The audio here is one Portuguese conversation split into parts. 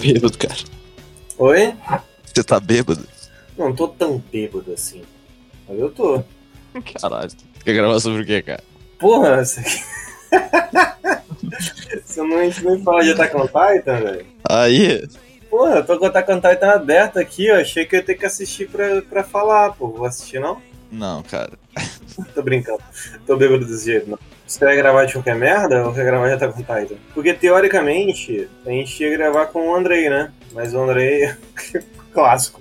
bêbado, cara. Oi? Você tá bêbado? Não tô tão bêbado assim. Mas eu tô. Caralho. Quer gravar sobre o quê, cara? Porra. Você não, a gente nem fala de Attack on Titan, velho? Aí, Porra, eu tô com o Attack on Titan aberto aqui, ó. Achei que eu ia ter que assistir pra, pra falar, pô. Vou assistir, não? não, cara. Tô brincando. Tô bêbado desse jeito, não. Você quer gravar de qualquer merda ou quer gravar de Attack on Titan? Porque, teoricamente, a gente ia gravar com o Andrei, né? Mas o Andrei, clássico,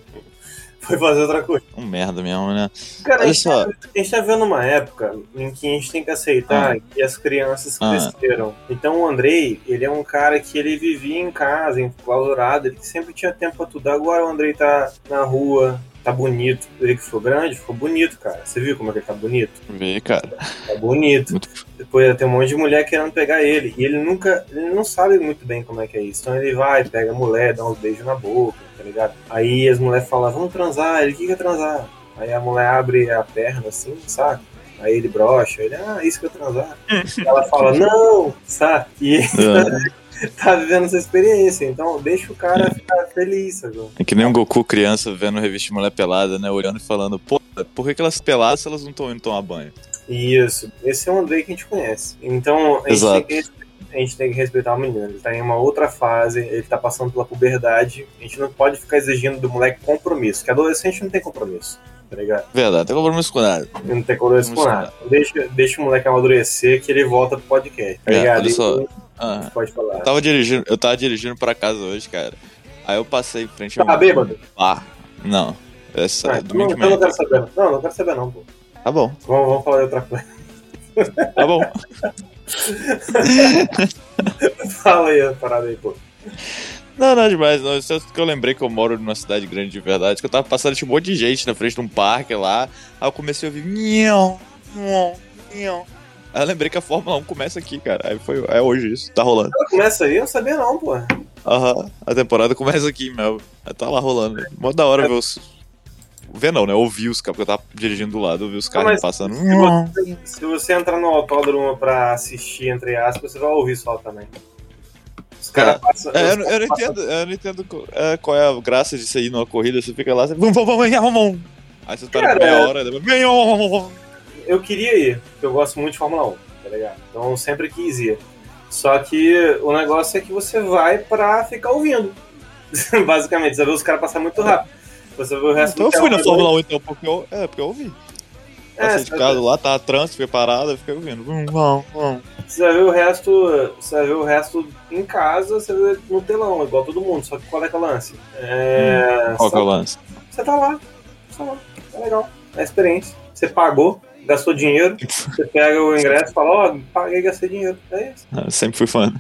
foi fazer outra coisa. Um merda mesmo, né? Cara, a Olha gente, só. tá, a gente tá vendo uma época em que a gente tem que aceitar que as crianças Ah. cresceram. Então o Andrei, ele é um cara que ele vivia em casa, enclausurado, ele sempre tinha tempo pra tudo. Agora o Andrei tá na rua, tá bonito. Ele que ficou grande, ficou bonito, cara. Você viu como é que ele tá bonito? Vê, cara. Tá bonito. Muito- Depois tem um monte de mulher querendo pegar ele. E ele nunca. Ele não sabe muito bem como é que é isso. Então ele vai, pega a mulher, dá uns beijos na boca, tá ligado? Aí as mulheres falam, vamos transar. Ele, o que que é transar? Aí a mulher abre a perna assim, sabe? Aí ele brocha, ele, ah, isso que é transar. Ela fala, não, sabe? E É, tá vivendo essa experiência. Então deixa o cara ficar feliz, sabe? é que nem um Goku criança vendo revista Mulher Pelada, né? Olhando e falando, pô, por que, que elas peladas se elas não estão indo tomar banho? Isso. Esse é o Andrei que a gente conhece. Então, a gente, Exato. tem que, a gente tem que respeitar o menino. Ele tá em uma outra fase, ele tá passando pela puberdade. A gente não pode ficar exigindo do moleque compromisso, que adolescente não tem compromisso, tá ligado? Verdade, tem compromisso com nada. Não tem compromisso com nada. Deixa, deixa o moleque amadurecer que ele volta pro podcast, tá É, ligado? olha só. E- Ah, Pode falar. eu tava dirigindo, eu tava dirigindo pra casa hoje, cara. Aí eu passei em frente Tá bêbado? bar. Não. Essa Ah, é então domingo não, de eu não quero saber. Não, Não, não quero saber não, pô. Tá bom, Vamos, vamos falar de outra coisa. tá bom. Fala aí a parada aí, pô. Não, não, demais, não. Isso é que eu lembrei que eu moro numa cidade grande de verdade, que eu tava passando tinha um monte de gente na frente de um parque lá. Aí eu comecei a ouvir. Nhão, nhão, nhão. Aí eu lembrei que a Fórmula 1 começa aqui, cara. Aí foi. É hoje isso, tá rolando. Ela começa aí, eu não sabia não, pô. Aham, a temporada começa aqui, meu. Aí tá lá rolando. Mó da hora ver os. Ver não, né? Ouvir os caras, porque eu tava dirigindo do lado, ouvir os caras mas- passando. Se você, se você entrar no autódromo pra assistir, entre aspas, você vai ouvir só também. Os caras passam. É, eu, não- eu não entendo, eu não entendo co- é, qual é a graça de você ir numa corrida, você fica lá, você. Vamos, vamos, vamos, vamos, vamos. Aí você tá Cara, meia é- hora, depois. Eu queria ir, porque eu gosto muito de Fórmula 1, tá ligado? Então eu sempre quis ir. Só que o negócio é que você vai pra ficar ouvindo. Basicamente, você vê os caras passar muito rápido. Você vê o resto Então eu fui na Fórmula 1 então, porque eu. É, porque eu ouvi. É, Passei de você- casa lá, tava trânsito, parado, eu fiquei ouvindo. Vum, vum, vum. Você vai ver o resto. Você vai ver o resto em casa, você vê no telão, igual todo mundo. Só que qual é que é o lance? É. Qual que é o lance? Você tá lá. Você tá lá. É legal. É a experiência. Você pagou, gastou dinheiro, você pega o ingresso e fala, ó, paguei e gastei dinheiro. É isso. Eu sempre fui fã.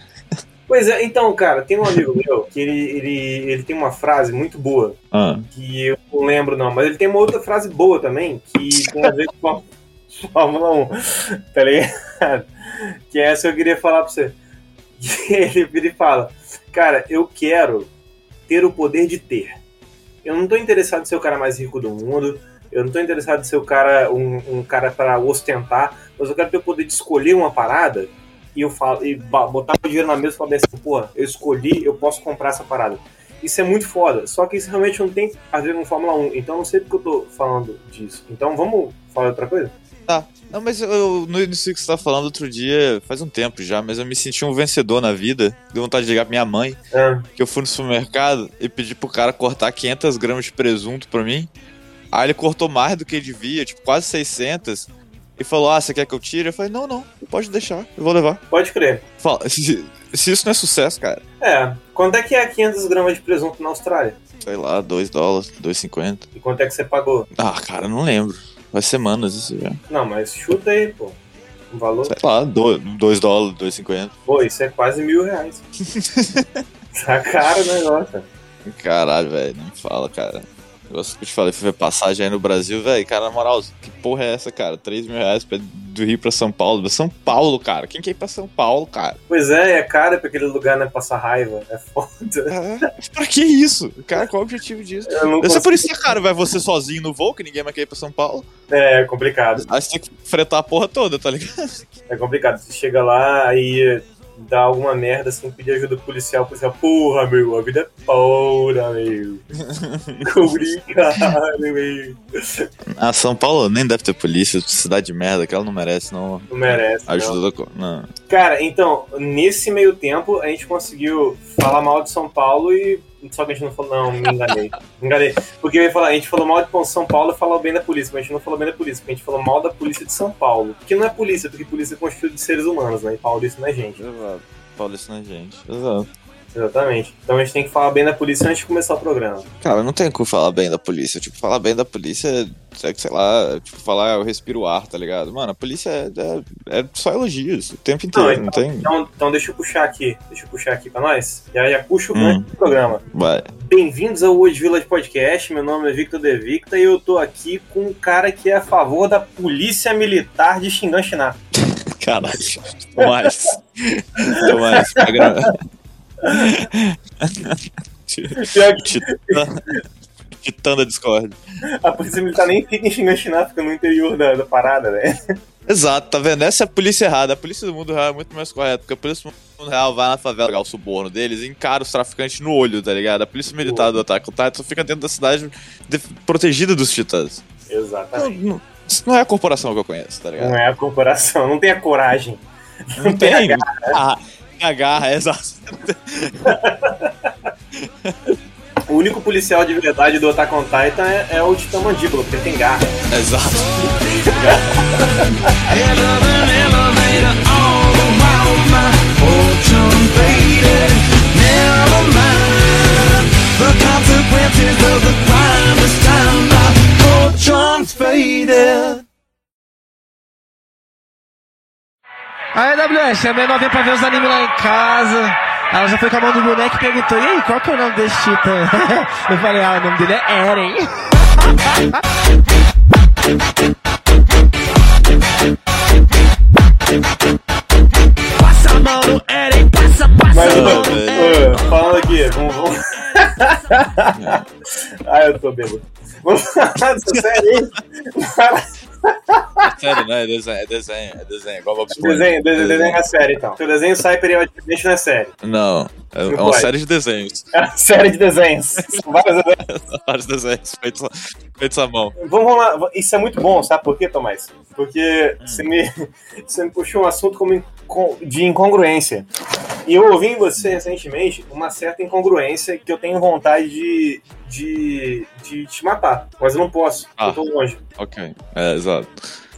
Pois é, então, cara, tem um amigo meu que ele, ele, ele tem uma frase muito boa, Ah, que eu não lembro não, mas ele tem uma outra frase boa também, que tem a ver com Fórmula 1, tá ligado? Que é essa que eu queria falar pra você. Ele, ele fala, cara, eu quero ter o poder de ter. Eu não tô interessado em ser o cara mais rico do mundo, eu não tô interessado em ser o cara, um, um cara para ostentar, mas eu quero ter o poder de escolher uma parada e eu falo, e botar o dinheiro na mesa e falar assim, porra, eu escolhi, eu posso comprar essa parada. Isso é muito foda. Só que isso realmente não tem a ver com Fórmula 1. Então eu não sei porque eu tô falando disso. Então vamos falar outra coisa? Não, mas eu, no início que você tá falando outro dia, faz um tempo já, mas eu me senti um vencedor na vida. Deu vontade de ligar pra minha mãe, Ah, que eu fui no supermercado e pedi pro cara cortar 500 gramas de presunto pra mim. Aí ele cortou mais do que ele devia, tipo, quase 600. E falou, ah, você quer que eu tire? Eu falei, não, não, pode deixar, eu vou levar. pode crer. Fala, se, se isso não é sucesso, cara, É. Quanto é que é 500 gramas de presunto na Austrália? sei lá, 2 dólares, 2,50. E quanto é que você pagou? Ah, cara, não lembro. Faz semanas isso já. Não, mas chuta aí, pô. Um valor. Sei lá, 2 dólares, 2,50. Pô, isso é quase mil reais. tá caro o negócio. Caralho, velho, nem fala, cara. Negócio que eu te falei, fui ver passagem aí no Brasil, velho. Cara, na moral, que porra é essa, cara? 3 mil reais pra- do Rio pra São Paulo. São Paulo, cara. Quem quer ir pra São Paulo, cara? Pois é, é caro pra aquele lugar, né? Passar raiva. É foda. É, pra que isso? Cara, qual é o objetivo disso? Eu não Deve ser por isso que, cara, vai você sozinho no voo, que ninguém mais quer ir pra São Paulo. É complicado. Aí você tem que fretar a porra toda, tá ligado? É complicado. Você chega lá, aí dar alguma merda, assim, pedir ajuda policial, policial, porra, meu, a vida é porra, meu. Obrigado, meu. Ah, São Paulo nem deve ter polícia, cidade de merda, que ela não merece, não. Não merece. não. Ajuda da. Não. Cara, então, nesse meio tempo, a gente conseguiu falar mal de São Paulo e. Só que a gente não falou, não, me enganei. Me enganei. Porque eu ia falar, a gente falou mal de São Paulo e falou bem da polícia, mas a gente não falou bem da polícia, porque a gente falou mal da polícia de São Paulo. Que não é polícia, porque polícia é constituída de seres humanos, né? E paulista não é gente. Exato. Paulista na gente. Exato. Exatamente. Então a gente tem que falar bem da polícia antes de começar o programa. Cara, não tem como falar bem da polícia. Tipo, falar bem da polícia é, sei lá, tipo, falar eu respiro o ar, tá ligado? Mano, a polícia é, é, é só elogios o tempo inteiro, não, então, tem. Então, então deixa eu puxar aqui. Deixa eu puxar aqui pra nós. Já, já puxa o Hum. do programa. Vai. Bem-vindos ao Wood Village Podcast. Meu nome é Victor De Victa e eu tô aqui com um cara que é a favor da polícia militar de Xingan Caralho. Tomás. Tomás, programa. Titã. Da Discord. A polícia militar nem fica em Xingan fica no interior da, da parada, né? Exato, tá vendo? Essa é a polícia errada. A polícia do mundo real é muito mais correta, porque a polícia do mundo real vai na favela pegar o suborno deles e encara os traficantes no olho, tá ligado? A polícia militar do on Titan só fica dentro da cidade de- protegida dos titãs. Não, Exatamente. não- isso não é a corporação que eu conheço, tá ligado? Não é a corporação, não tem a coragem. Não tem. Ah, tem a garra, é exato. O único policial de verdade do Attack on Titan é, é o Titã Mandíbula, porque ele tem garra. Exato. Aí, WS, a menor vem pra ver os animes lá em casa. Ela já foi com a mão do boneco e perguntou: E aí, qual que é o nome desse titã? Eu falei: Ah, o nome dele é Eren. Passa a mão no Eren, passa, passa Mas, a mão. velho. ô, falando aqui, vamos. vamos... ah, eu tô bêbado. Vamos falar dessa série aí. Sério, né? É desenho, é desenho, é desenho. Igual Bob Esponja. Desenho, desenho, desenho é série, então. Se o desenho sai periodicamente, não é série. Não, é, é uma série de desenhos. É uma série de desenhos. São vários desenhos. Vários desenhos feitos, feitos à mão. Vamos lá, isso é muito bom, sabe por quê, Tomás? Porque você, me, você me puxou um assunto como de incongruência. E eu ouvi em você recentemente uma certa incongruência que eu tenho vontade de, de, de te matar. Mas eu não posso, Ah. eu tô longe. Ok, é, exato.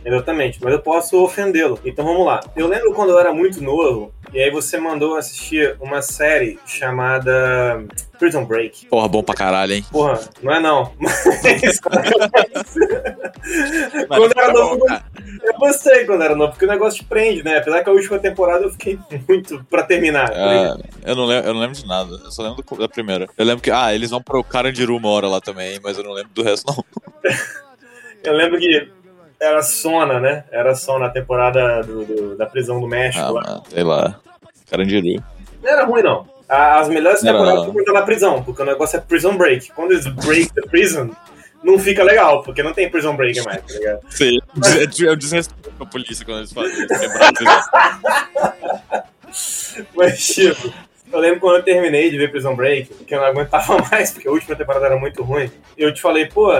Exatamente, mas eu posso ofendê-lo. Então vamos lá. Eu lembro quando eu era muito novo, e aí você mandou assistir uma série chamada Prison Break. Porra, bom pra caralho, hein? Porra, não é não. Mas quando era tá novo, eu gostei quando era novo, porque o negócio te prende, né? Apesar que a última temporada eu fiquei muito pra terminar. tá? É, eu, não lembro, eu não lembro de nada, eu só lembro da primeira. Eu lembro que, ah, eles vão pro Carandiru uma hora lá também, mas eu não lembro do resto, não. Eu lembro que era Sona, né? Era Sona a temporada do- do- da prisão do México. Ah, lá. sei lá. Carandiru. Não era ruim, não. As melhores Não temporadas tá na prisão, porque o negócio é prison break. Quando eles break the prison, não fica legal, porque não tem prison break mais, tá ligado? É de- é o desrespeito com a polícia quando eles fazem isso. Mas, tipo, eu lembro quando eu terminei de ver Prison Break, que eu não aguentava mais, porque a última temporada era muito ruim. Eu te falei, pô,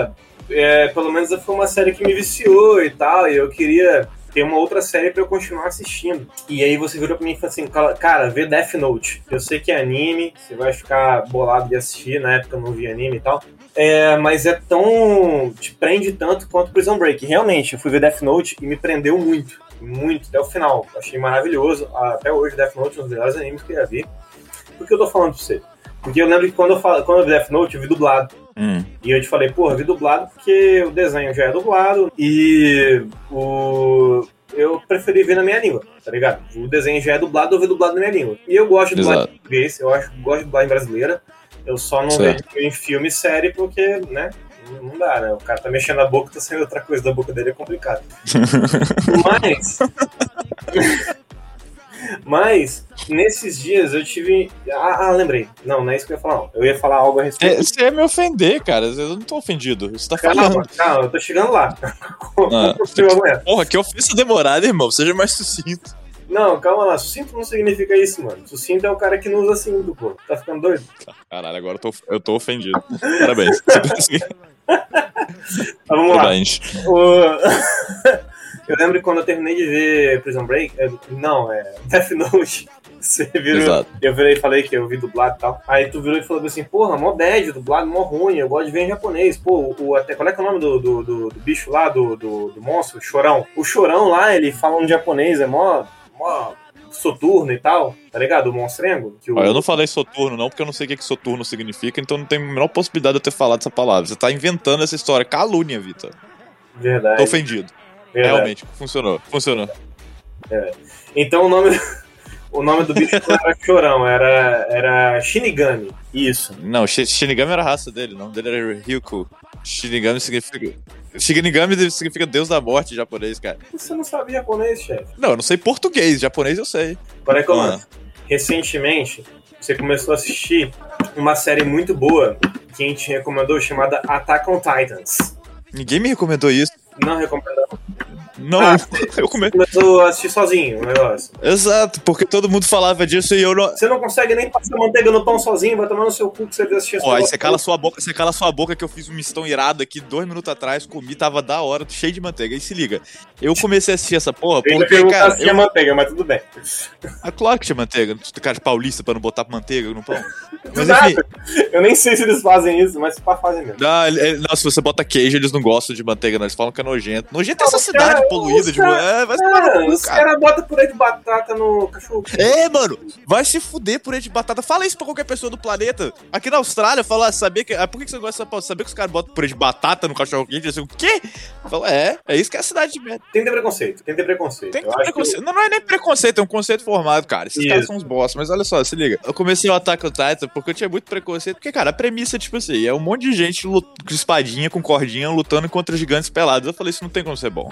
é, pelo menos foi uma série que me viciou e tal, e eu queria ter uma outra série pra eu continuar assistindo. E aí você virou pra mim e falou assim, "Cara, cara, vê Death Note. Eu sei que é anime, você vai ficar bolado de assistir, na época eu não vi anime e tal. É, mas é tão. te prende tanto quanto Prison Break. Realmente, eu fui ver Death Note e me prendeu muito. Muito, até o final. Achei maravilhoso. Até hoje, Death Note é um dos melhores animes que eu já vi. Por que eu tô falando pra você? Porque eu lembro que quando eu, falo, quando eu vi Death Note, eu vi dublado. Hum, E eu te falei, porra, vi dublado porque o desenho já é dublado e o. Eu preferi ver na minha língua, tá ligado? O desenho já é dublado, eu vi dublado na minha língua. E eu gosto de dublagem português, eu acho, gosto de dublagem brasileira. Eu só não Certo. vejo em filme e série porque, né? não- Não dá, né? O cara tá mexendo a boca, tá saindo outra coisa da boca dele, é complicado. Mas. Mas, nesses dias eu tive. Ah, ah, lembrei. Não, não é isso que eu ia falar, não. Eu ia falar algo a respeito. É, Você ia me ofender, cara. Eu não tô ofendido. Você tá Calma, falando. calma, eu tô chegando lá. Ah, Continua amanhã. Porra, que ofensa demorada, irmão. Seja mais sucinto. Não, calma lá. Sucinto não significa isso, mano. Sucinto é o cara que não usa cinto, pô. Tá ficando doido? Caralho, agora eu tô, eu tô ofendido. Parabéns. Mas vamos lá. Parabéns. O- eu lembro que quando eu terminei de ver Prison Break. é, Não, é Death Note. Você virou. Exato. Eu virei e falei que eu vi dublado e tal. Aí tu virou e falou assim, porra, mó bad, dublado, mó ruim, eu gosto de ver em japonês. Pô, o, até, qual é que é o nome do, do, do- do bicho lá, do, do, do monstro? O Chorão. O Chorão lá, ele fala um japonês, é mó, mó soturno e tal, tá ligado? O monstrengo. Que o... Ó, eu não falei soturno, não, porque eu não sei o que, que soturno significa, então não tem a menor possibilidade de eu ter falado essa palavra. Você tá inventando essa história. Calúnia, Vitor. Verdade. Tô ofendido. Verdade. Realmente, funcionou. Funcionou. Então o nome, o nome do bicho não era Chorão, era, era Shinigami. Isso. Não, Shi- Shinigami era a raça dele, o nome dele era Ryuko. Shinigami significa. Shinigami significa Deus da morte em japonês, cara. Você não sabe japonês, chefe. Não, eu não sei português, japonês eu sei. É que eu Ah. Recentemente, você começou a assistir uma série muito boa que a gente recomendou chamada Attack on Titans. Ninguém me recomendou isso. Não recomendou. Não, Ah. eu come... Começou a assistir sozinho o negócio. Exato, porque todo mundo falava disso e eu não. Você não consegue nem passar manteiga no pão sozinho, vai tomar no seu cu que você assistir Pô, aí você cala sua boca, você cala sua boca que eu fiz um mistão irado aqui dois minutos atrás, comi, tava da hora, cheio de manteiga. Aí se liga. Eu comecei a assistir essa porra Eu cara, se tinha eu... manteiga, mas tudo bem. Claro que tinha manteiga. Tu cara de paulista pra não botar manteiga no pão. Mas nada. enfim, Eu nem sei se eles fazem isso, mas se pá, fazem mesmo. não, ele- ele- não, se você bota queijo, eles não gostam de manteiga, não. Eles falam que é nojento. Nojento é essa cidade poluída os de. cara- É, vai se tomar Cara, os cara. caras botam purê de batata no cachorro. É, mano, vai se fuder purê de batata. Fala isso pra qualquer pessoa do planeta. Aqui na Austrália, fala, sabia que. Ah, por que que você gosta de Saber que os caras botam purê de batata no cachorro quente? Assim, o quê? Fala, é, é isso que é a cidade de merda. Tem que ter preconceito, tem que ter preconceito. Tem que ter preconceito. Não, não é nem preconceito, é um conceito formado, cara. Esses Isso. caras são uns boss, mas olha só, se liga. Eu comecei o Attack on Titan porque eu tinha muito preconceito. Porque, cara, a premissa, tipo assim, é um monte de gente lut- com espadinha, com cordinha, lutando contra gigantes pelados. Eu falei, isso não tem como ser bom.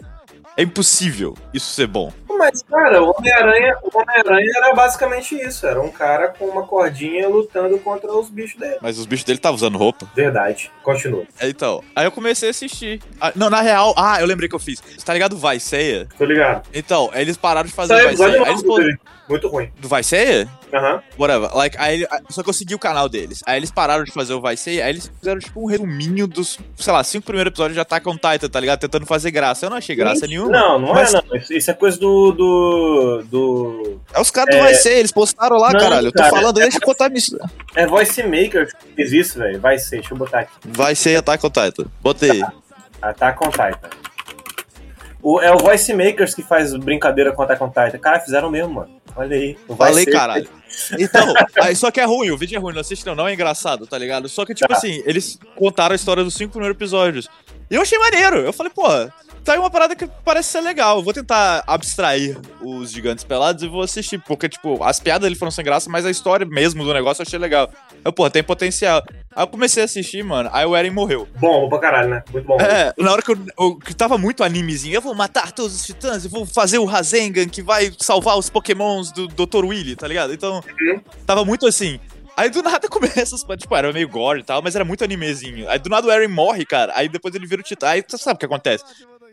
É impossível isso ser bom. Mas, cara, o Homem-Aranha o Homem-Aranha era basicamente isso. Era um cara com uma cordinha lutando contra os bichos dele. Mas os bichos dele estavam usando roupa. Verdade. Continua. É, Então, aí eu comecei a assistir. Ah, não, na real, ah, eu lembrei que eu fiz. Você tá ligado Vai Ceia? Tô ligado. Então, aí eles pararam de fazer Saiu o Vai episódio Ceia. Eles. Muito ruim. do Vai Ceia? Aham. Whatever. Like, aí, só que eu segui o canal deles. Aí eles pararam de fazer o Vai Ceia, aí eles fizeram tipo um resuminho dos, sei lá, cinco primeiros episódios de Attack on Titan, tá ligado? Tentando fazer graça. Eu não achei graça nenhuma. Não, não Mas- é não. Isso, isso é coisa do. do. do... É os caras do Vai Ceia, eles postaram lá, Não, caralho. Eu tô cara, falando, deixa eu contar isso. É Voice Maker que fez isso, velho. Vai ser, deixa eu botar aqui. Vai Ceia Attack on Titan. Botei. Attack on Titan. O, é o Voice Makers que faz brincadeira com Attack on Titan. Cara, fizeram mesmo, mano. Olha aí. Falei, Ser- caralho. Então, aí, só que é ruim, o vídeo é ruim, não assiste não, não é engraçado, tá ligado? Só que, tipo Tá. assim, eles contaram a história dos cinco primeiros episódios. E eu achei maneiro. Eu falei, pô, tá aí uma parada que parece ser legal. Eu vou tentar abstrair os gigantes pelados e vou assistir. Porque, tipo, as piadas ali foram sem graça, mas a história mesmo do negócio eu achei legal. Eu, pô, tem potencial. Aí eu comecei a assistir, mano, aí o Eren morreu. Bom, pra caralho, né? Muito bom. É, na hora que eu, eu que tava muito animezinho, eu vou matar todos os titãs, eu vou fazer o Rasengan que vai salvar os pokémons do Dr. Willy, tá ligado? Então, Uhum. tava muito assim. Aí do nada começa, tipo, era meio gore e tal, mas era muito animezinho. Aí do nada o Eren morre, cara, aí depois ele vira o titã, aí você sabe o que acontece.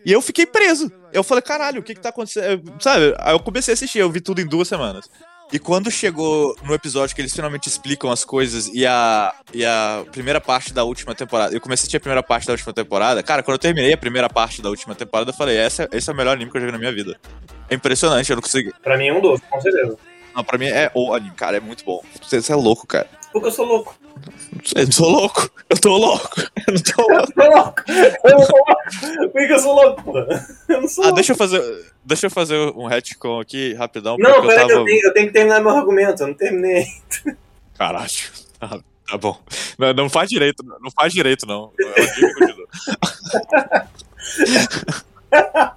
E eu fiquei preso. Eu falei, caralho, o que que tá acontecendo? Sabe? Aí eu comecei a assistir, eu vi tudo em duas semanas. E quando chegou no episódio que eles finalmente explicam as coisas e a, e a primeira parte da última temporada, eu comecei a assistir a primeira parte da última temporada, cara, quando eu terminei a primeira parte da última temporada, eu falei, esse é o melhor anime que eu vi na minha vida. É impressionante, eu não consegui. Pra mim é um doce, com certeza. Não, pra mim é o anime, cara, é muito bom. Você, você é louco, cara. Porque eu sou louco. Eu não sou louco. Eu tô louco. Eu não tô Eu louco. sou louco. Eu não sou louco. Por que eu sou louco, pô? Eu não sou Ah, louco. deixa eu fazer. Deixa eu fazer um retcon aqui rapidão. Não, eu peraí, que tava. eu tenho, eu tenho que terminar meu argumento. Eu não terminei. Caralho. Ah, tá bom. Não, não faz direito, não faz direito, não. Eu. É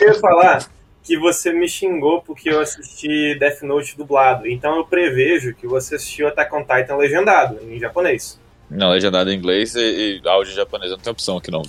eu ia falar que você me xingou porque eu assisti Death Note dublado. Então eu prevejo que você assistiu Attack on Titan legendado, em japonês. Não, legendado em inglês e, e áudio japonês. Não tem opção aqui, não.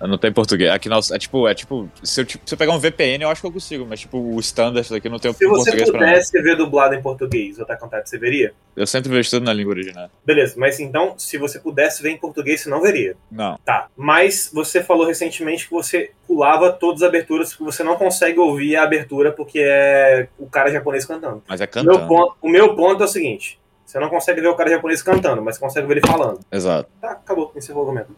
Não tem português. Aqui não. É tipo, é tipo. Se eu, tipo, se eu pegar um VPN, eu acho que eu consigo, mas tipo, o standard daqui não tem Se você português pra mim. pudesse ver dublado em português o Attack on Titan, você veria? Eu sempre vejo tudo na língua original. Beleza, mas então, se você pudesse ver em português, você não veria. Não. Tá. Mas você falou recentemente que você pulava todas as aberturas, porque você não consegue ouvir a abertura porque é o cara japonês cantando. Mas é O meu, cantando. ponto, o meu ponto é o seguinte: você não consegue ver o cara japonês cantando, mas você consegue ver ele falando. Exato. Tá, acabou, encerrou o argumento.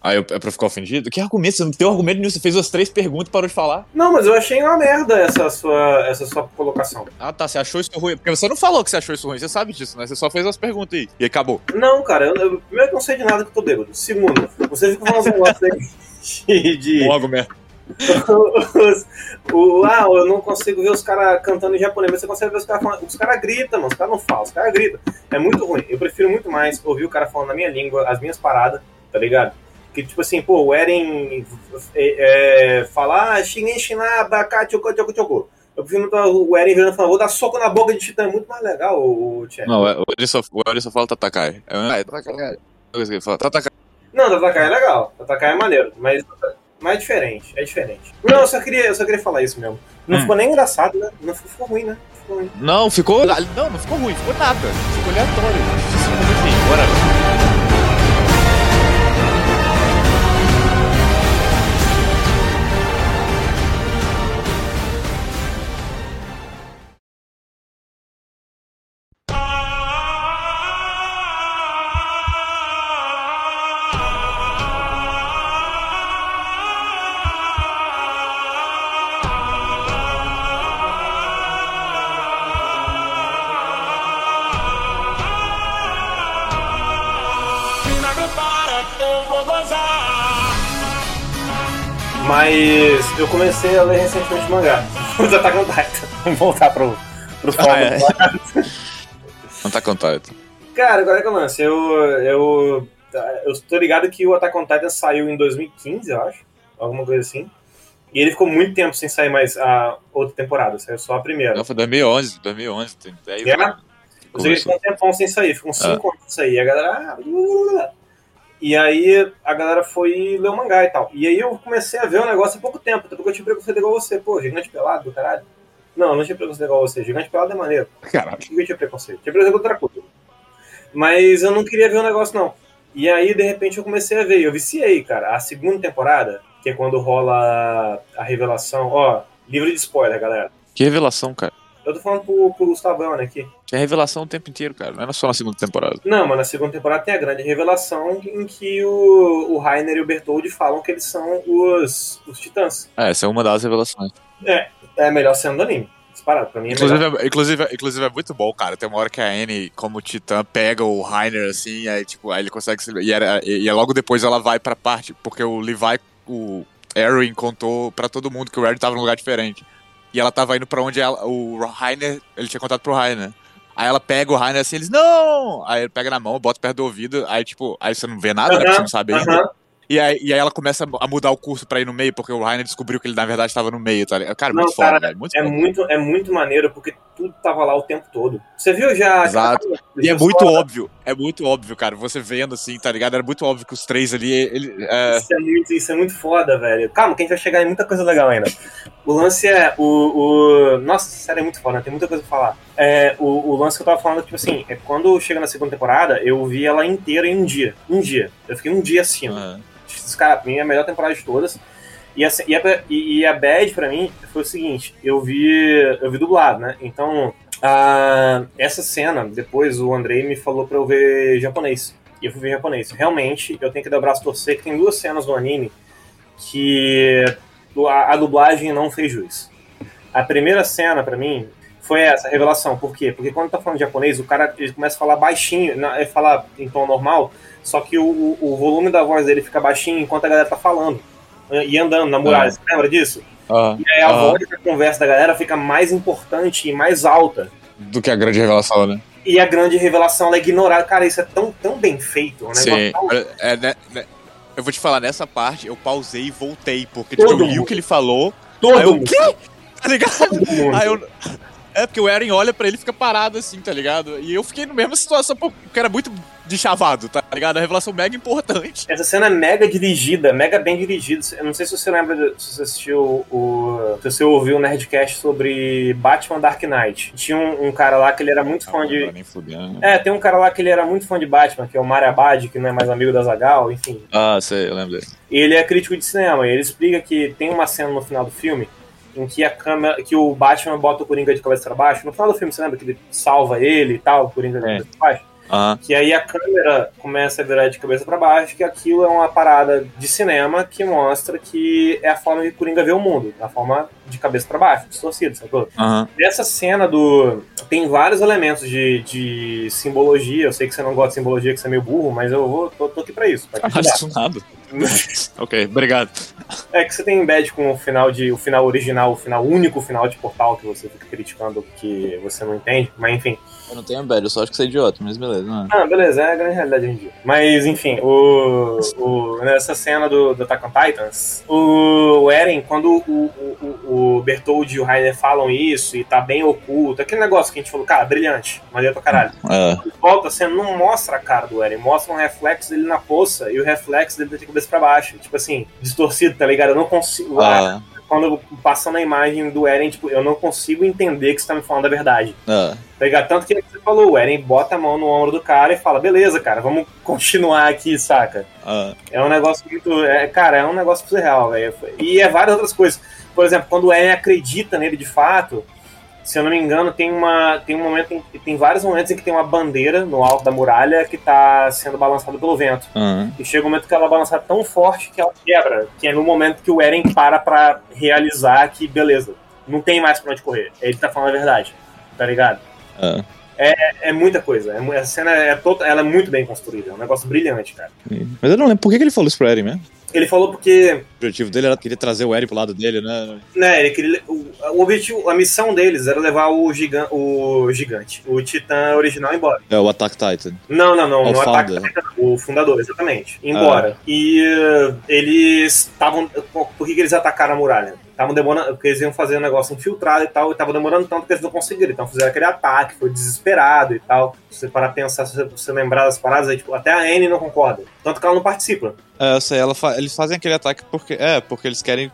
Aí eu, é pra ficar ofendido? Que argumento? Você não tem argumento nenhum. Você fez as três perguntas e parou de falar. Não, mas eu achei uma merda essa sua, essa sua colocação. Ah, tá. Você achou isso ruim? Porque você não falou que você achou isso ruim. Você sabe disso, né? Você só fez as perguntas aí. E acabou. Não, cara, eu, eu, primeiro que eu não sei de nada que eu tô bêbado. Segundo, você fica falando uns negócios aí de. de argumento. Os- o, ah, eu não consigo ver os caras cantando em japonês, mas você consegue ver os caras falando. Os caras gritam, mano, os caras não falam, os caras gritam. É muito ruim. Eu prefiro muito mais ouvir o cara falando na minha língua, as minhas paradas, tá ligado? Que tipo assim, pô, o Eren é, é, falar Abacá, Choco, Choco, Choco. Eu prefiro o Eren virando e falando, vou dar soco na boca de Titã, é muito mais legal, o, Tchê. Não, o Eri só, o Eri só fala Tatakai. É, Tatakai. Não, Tatakai é legal. Tatakai é maneiro, mas, mas é diferente, é diferente. Não, eu só queria, eu só queria falar isso mesmo. Não Hum. ficou nem engraçado, né? Não ficou, ficou ruim, né? Ficou ruim. Não, ficou. Não, não ficou ruim, ficou nada. Ficou aleatório. Isso ficou muito ruim. Bora. Mas eu comecei a ler recentemente mangá. Os Attack on Titan. Vamos voltar pro, pro foco. Ah, é. Não tá contado. Cara, agora é que eu lance. Eu, eu, eu tô ligado que o Attack on Titan saiu em 2015, eu acho. Alguma coisa assim. E ele ficou muito tempo sem sair mais a outra temporada. Saiu só a primeira. Não, foi 2011. 2011. Tem, aí, É? Eu sei que ficou um tempão sem sair. Ficou uns 5 anos sem sair. E a galera... E aí a galera foi ler o mangá e tal. E aí eu comecei a ver o negócio há pouco tempo. Até porque eu tinha preconceito igual você. Pô, gigante pelado do caralho. Não, eu não tinha preconceito igual você. Gigante pelado é maneiro. Caralho. Ninguém tinha preconceito. Tinha preconceito contra outra coisa. Mas eu não queria ver o negócio, não. E aí, de repente, eu comecei a ver. E eu viciei, cara. A segunda temporada, que é quando rola a revelação. Ó, livro de spoiler, galera. Que revelação, cara. Eu tô falando pro, pro Gustavão, né, aqui. Que é revelação o tempo inteiro, cara. Não era só na segunda temporada. Não, mas na segunda temporada tem a grande revelação em que o, o Rainer e o Bertoldi falam que eles são os, os titãs. É, essa é uma das revelações. É a melhor cena do anime. Disparado, pra mim é. Inclusive, é, inclusive, inclusive é muito bom, cara. Tem uma hora que a Anne, como titã, pega o Rainer assim, aí tipo, aí ele consegue se. E, era, e, e logo depois ela vai pra parte, porque o Levi, o Erin contou pra todo mundo que o Erin tava num lugar diferente. E ela tava indo pra onde ela, o Rainer, ele tinha contato pro Rainer. Aí ela pega o Rainer assim, eles, não! Aí ele pega na mão, bota perto do ouvido, aí tipo, aí você não vê nada, né? Porque você não sabe ainda. E aí, e aí ela começa a mudar o curso pra ir no meio, porque o Rainer descobriu que ele na verdade tava no meio, tá ligado? Cara, Não, muito foda, cara, velho. Muito É foda. muito, é muito maneiro, porque tudo tava lá o tempo todo. Você viu já? Exato. E é muito óbvio, é muito óbvio, cara. Você vendo assim, tá ligado? Era muito óbvio que os três ali, ele. É, Isso é, muito, isso é muito foda, velho. Calma, que a gente vai chegar em muita coisa legal ainda. O lance é. O, o... Nossa, sério, é muito foda, né? tem muita coisa pra falar. É, o, o lance que eu tava falando, tipo assim, é quando chega na segunda temporada, eu vi ela inteira em um dia. Um dia. Eu fiquei um dia assistindo. aham. Cara, pra mim é a melhor temporada de todas. E a, e, a, e- a Bad, pra mim, foi o seguinte: eu vi, eu vi dublado, né? Então, a- essa cena, depois o Andrei me falou pra eu ver japonês. E eu fui ver japonês. Realmente, eu tenho que dar o braço torcer, que tem duas cenas do anime que a, a dublagem não fez juiz. A primeira cena, pra mim, foi essa, revelação. Por quê? Porque quando tá falando japonês, o cara ele começa a falar baixinho, na- ele fala em tom normal, só que o, o, o volume da voz dele fica baixinho enquanto a galera tá falando. E andando na muralha, Ah. você lembra disso? aham, E aí a aham. voz da conversa da galera fica mais importante e mais alta. Do que a grande revelação, né? E a grande revelação ela é ignorada. Cara, isso é tão, tão bem feito. Negócio Sim. tão- é, né, né, eu vou te falar, nessa parte eu pausei e voltei, porque tipo, eu li o que ele falou. Todo aí eu, mundo. quê? Tá ligado? Aí eu. É, porque o Eren olha pra ele e fica parado assim, tá ligado? E eu fiquei na mesma situação, porque era muito de chavado, tá ligado? A revelação mega importante. Essa cena é mega dirigida, mega bem dirigida. Eu não sei se você lembra, se você assistiu o. Se você ouviu o Nerdcast sobre Batman Dark Knight. Tinha um, um cara lá que ele era muito Não, fã de. É, tem um cara lá que ele era muito fã de Batman, que é o Mario Abad, que não é mais amigo da Zagal, enfim. Ah, sei, eu lembro dele. E ele é crítico de cinema, e ele explica que tem uma cena no final do filme em que a câmera, que o Batman bota o Coringa de cabeça pra baixo. No final do filme, você lembra que ele salva ele e tal, o Coringa de É. cabeça pra baixo? Aham. Que aí a câmera começa a virar de cabeça pra baixo, que aquilo é uma parada de cinema que mostra que é a forma que o Coringa vê o mundo, a forma de cabeça pra baixo, distorcido, sacou? Aham. Nessa cena do. Tem vários elementos de, de simbologia. Eu sei que você não gosta de simbologia, que você é meio burro, mas eu vou, tô, tô aqui pra isso. Pra Ah, ajudar. isso nada. ok, obrigado. É que você tem embed com o final de o final original, o final único final de portal que você fica criticando que você não entende, mas enfim. Eu não tenho embed, eu só acho que você é idiota, mas beleza. Não. Ah, beleza, é a grande realidade hoje em dia. Mas enfim, o, o- nessa cena do, do Attack on Titans, o Eren, quando o, o, o, o Bertold e o Rainer falam isso e tá bem oculto, aquele negócio que a gente falou, cara, brilhante, maneiro pra caralho. É. volta, você não mostra a cara do Eren, mostra um reflexo dele na poça e o reflexo dele de cabeça pra baixo. Tipo assim, distorcido, tá ligado? Eu não consigo. Ah, Quando eu passando a imagem do Eren, tipo, eu não consigo entender que você tá me falando a verdade. é. Tá ligado? Tanto que você falou, o Eren bota a mão no ombro do cara e fala, beleza, cara, vamos continuar aqui, saca? Ah, É um negócio muito. É, cara, é um negócio surreal, velho. E é várias outras coisas. Por exemplo, quando o Eren acredita nele de fato, se eu não me engano, tem, uma, tem um momento em, tem vários momentos em que tem uma bandeira no alto da muralha que tá sendo balançada pelo vento. ah. E chega um momento que ela balança tão forte que ela quebra, que é no momento que o Eren para pra realizar que, beleza, não tem mais pra onde correr. Ele tá falando a verdade, tá ligado? É. É muita coisa. É, essa cena é, toda, ela é muito bem construída. É um negócio brilhante, cara. Mas eu não lembro por que que ele falou isso pro Eren mesmo. Ele falou porque O objetivo dele era querer trazer o Eren pro lado dele, né? né, ele queria, o, o objetivo, a missão deles era levar o, gigan, o gigante, o titã original embora. É o Attack Titan. Não, não, não, O no ataque founder. o fundador, exatamente. Embora. E uh, eles estavam. Por que, que eles atacaram a muralha? Estavam demorando, porque eles iam fazer um negócio infiltrado e tal, e tava demorando tanto que eles não conseguiram. Então fizeram aquele ataque, foi desesperado e tal. Se você parar pensar, se você, lembrar das paradas, aí, tipo, até a Anne não concorda. Tanto que ela não participa. É, eu sei, ela fa- eles fazem aquele ataque porque. É, porque eles querem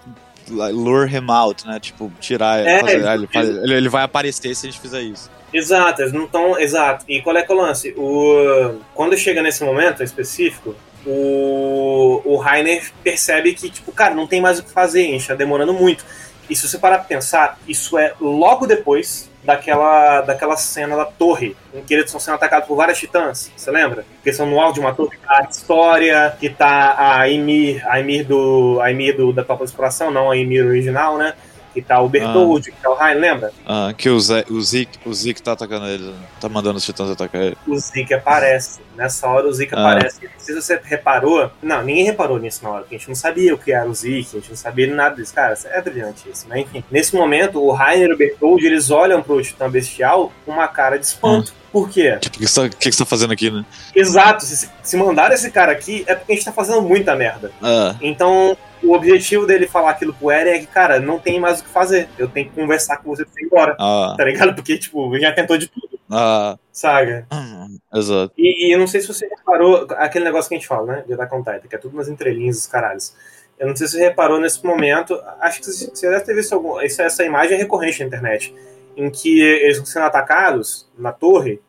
lure him out, né? Tipo, tirar. É, fazer- eles- ele, ele- ele vai aparecer se a gente fizer isso. Exato, eles não estão. Exato. E qual é que é o lance? O, quando chega nesse momento específico, o, o Rainer percebe que, tipo, cara, não tem mais o que fazer, a gente tá demorando muito. E se você parar pra pensar, isso é logo depois daquela, daquela cena da torre, em que eles estão sendo atacados por várias titãs, você lembra? Porque são no alto de uma torre, a história, que tá a Emir, a Emir do. A Emir do, da Topa de Exploração, não a Emir original, né? Que tá o Bertold, que tá o Rainer, lembra? Ah, que o, Zé, o Zeke, o Zeke tá atacando ele, tá mandando os titãs atacar ele. o Zeke aparece. Nessa hora o Zeke Ah. aparece. Não sei se você reparou. Não, ninguém reparou nisso na hora, porque a gente não sabia o que era o Zeke, a gente não sabia nada disso. Cara, é brilhante isso, né? Enfim. Nesse momento, o Rainer e o Bertold, eles olham pro Titã Bestial com uma cara de espanto. Por quê? Tipo, o que, você tá- que você tá fazendo aqui, né? Exato, se, se mandar esse cara aqui, é porque a gente tá fazendo muita merda. Ah, Então, o objetivo dele falar aquilo pro Eren é que, cara, não tem mais o que fazer. Eu tenho que conversar com você pra você ir embora. ah, Tá ligado? Porque, tipo, já tentou de tudo, ah, saga. hum, exato. E, e eu não sei se você reparou, aquele negócio que a gente fala, né? De Attack on Titan, que é tudo nas entrelinhas dos caralhos. Eu não sei se você reparou nesse momento, acho que você deve ter visto algum, essa, essa imagem é recorrente na internet, em que eles estão sendo atacados na torre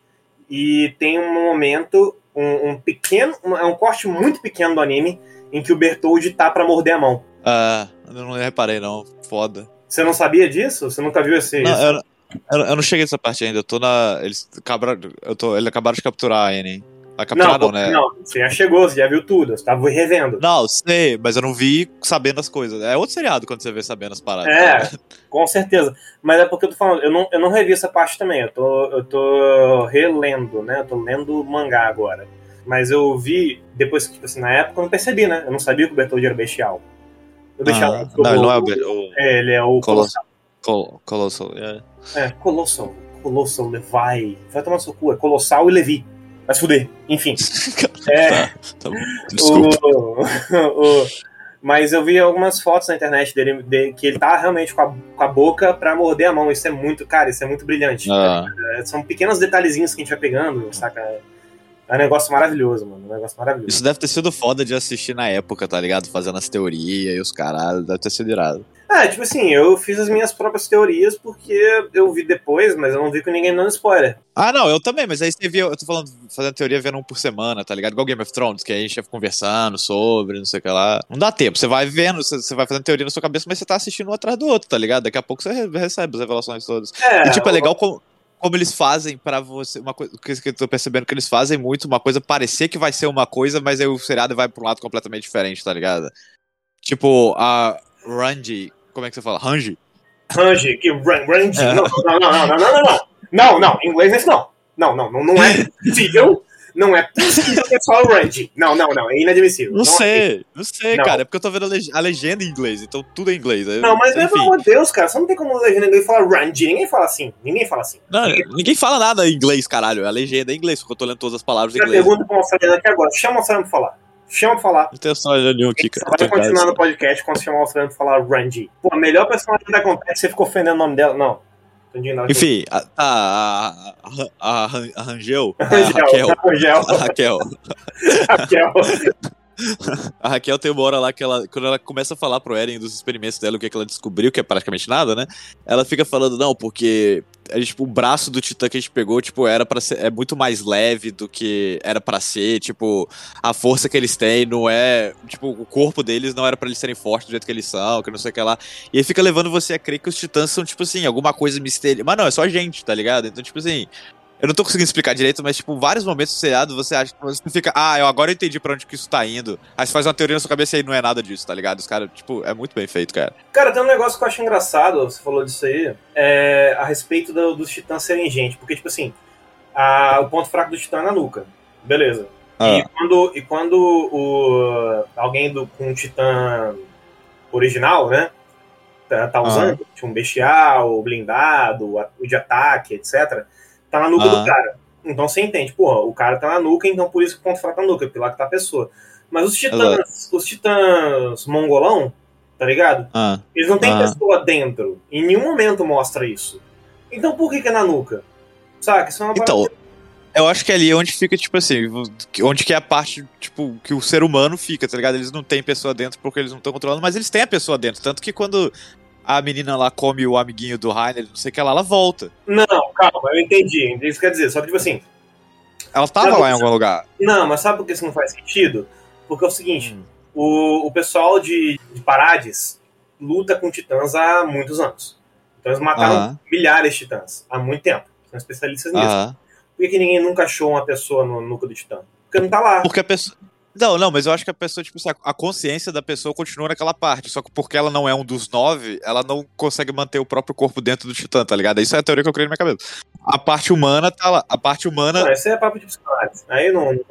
e tem um momento, um, um pequeno, um, é um corte muito pequeno do anime, em que o Bertold tá pra morder a mão. Ah, eu não reparei, não. Foda. Você não sabia disso? Você nunca viu esse... Não, eu, eu, eu não cheguei nessa parte ainda. Eu tô na. Eles acabaram, eu tô, eles acabaram de capturar a Annie. A capturar não, né? não, você já chegou, você já viu tudo, você tava revendo. Não, sei, mas eu não vi sabendo as coisas. É outro seriado quando você vê sabendo as paradas. É, com certeza. Mas é porque eu tô falando, eu não, eu não revi essa parte também. Eu tô, eu tô relendo, né? Eu tô lendo mangá agora. Mas eu vi, depois que, tipo assim, na época eu não percebi, né? Eu não sabia que o Bertold era bestial. O bestial Ah, não, ele não é o, o É, ele é o Colossal. Col Colossal. É. É, Colossal. Colossal, Levi. Vai tomar no seu cu, é Colossal e Levi. Vai se fuder. Enfim. É, Tá bom. Desculpa. o, o- Mas eu vi algumas fotos na internet dele, de- que ele tá realmente com a, com a boca pra morder a mão. Isso é muito, cara, isso é muito brilhante. Ah. É, São pequenos detalhezinhos que a gente vai pegando, saca? É um negócio maravilhoso, mano. Um negócio maravilhoso. Isso deve ter sido foda de assistir na época, tá ligado? Fazendo as teorias e os caralho, deve ter sido irado. Ah, tipo assim, eu fiz as minhas próprias teorias porque eu vi depois, mas eu não vi com ninguém dando spoiler. Ah, não, eu também, mas aí você via, eu tô falando, fazendo teoria vendo um por semana, tá ligado? Igual Game of Thrones, que aí a gente ia conversando sobre, não sei o que lá. Não dá tempo, você vai vendo, você, vai fazendo teoria na sua cabeça, mas você tá assistindo um atrás do outro, tá ligado? Daqui a pouco você re- recebe as revelações todas. É, E, tipo, é legal como, como eles fazem pra você. Uma coisa que eu tô percebendo que eles fazem muito uma coisa parecer que vai ser uma coisa, mas aí o seriado vai pra um lado completamente diferente, tá ligado? Tipo, a Randy. Como é que você fala? Randy? Range, que ran- range. É. Não, não, não, não, não, não, não. Não, não, inglês esse não. Não, não, não, não é possível. Não é possível que fala range. Não, não, não, é inadmissível. Não é sei, não sei, Não. cara. É porque eu tô vendo a, leg- a legenda em inglês, então tudo é inglês. Não, mas pelo amor de Deus, cara, você não tem como legenda em inglês falar range. Ninguém fala assim. Ninguém fala assim. Não, ninguém fala nada em inglês, caralho. A legenda é em inglês, porque eu tô lendo todas as palavras em inglês. pergunta pro australiano aqui agora. Chama o australiano pra falar. Chama pra falar. Não tenho só nenhum aqui, Você cara. vai em casa. continuar no podcast quando chamar o australiano pra falar range. Pô, a melhor personagem da Contest, você ficou ofendendo o nome dela. Não. Enfim, a, a, a, a, a Rangel, a. Raquel, a Raquel, Raquel. a Raquel tem uma hora lá que ela, quando ela começa a falar pro Eren dos experimentos dela, o que, é que ela descobriu, que é praticamente nada, né? Ela fica falando, não, porque é, tipo, o braço do Titã que a gente pegou, tipo, era para ser, é muito mais leve do que era pra ser, tipo, a força que eles têm não é, tipo, o corpo deles não era pra eles serem fortes do jeito que eles são, que não sei o que lá. E aí fica levando você a crer que os titãs são, tipo assim, alguma coisa misteriosa. Mas não, é só gente, tá ligado? Então, tipo assim. Eu não tô conseguindo explicar direito, mas, tipo, vários momentos do seriado você acha que você fica, ah, eu agora entendi pra onde que isso tá indo. Aí você faz uma teoria na sua cabeça e aí não é nada disso, tá ligado? Os caras, tipo, é muito bem feito, cara. Cara, tem um negócio que eu acho engraçado, você falou disso aí, é, a respeito do- dos titãs serem gente. Porque, tipo assim, a- o ponto fraco do titã é na nuca. Beleza. Ah. E quando, e quando o, alguém do, com um titã original, né, tá, tá Ah. usando, tipo um bestial, blindado, o de ataque, etc., tá na nuca Ah. do cara. Então você entende, porra, o cara tá na nuca, então por isso que o ponto fraco é na nuca, porque lá que tá a pessoa. Mas os titãs, os titãs mongolão, tá ligado? Ah. Eles não têm Ah. pessoa dentro. Em nenhum momento mostra isso. Então por que, que é na nuca? Saca? Isso é uma Então, eu acho que ali é onde fica, tipo assim, onde que é a parte, tipo, que o ser humano fica, tá ligado? Eles não têm pessoa dentro porque eles não estão controlando, mas eles têm a pessoa dentro. Tanto que quando a menina lá come o amiguinho do Rainer, não sei o que lá, ela volta. Não, calma, eu entendi. Entendi Isso quer dizer, só que tipo assim. Ela tava Sabe- lá em algum lugar. Não, mas sabe por que isso não faz sentido? Porque é o seguinte, Hum. o, o pessoal de, de Parades luta com titãs há muitos anos. Então eles mataram Aham. milhares de titãs há muito tempo. São especialistas nisso. Aham. Por que, que ninguém nunca achou uma pessoa no núcleo do titã? Porque não tá lá. Porque a pessoa. Não, não, mas eu acho que a pessoa, tipo, assim, a- consciência da pessoa continua naquela parte. Só que porque ela não é um dos nove, ela não consegue manter o próprio corpo dentro do Titã, tá ligado? Isso é a teoria que eu criei na minha cabeça. A parte humana tá lá. A parte humana. Não, isso é papo de psicanálise. Aí não, não,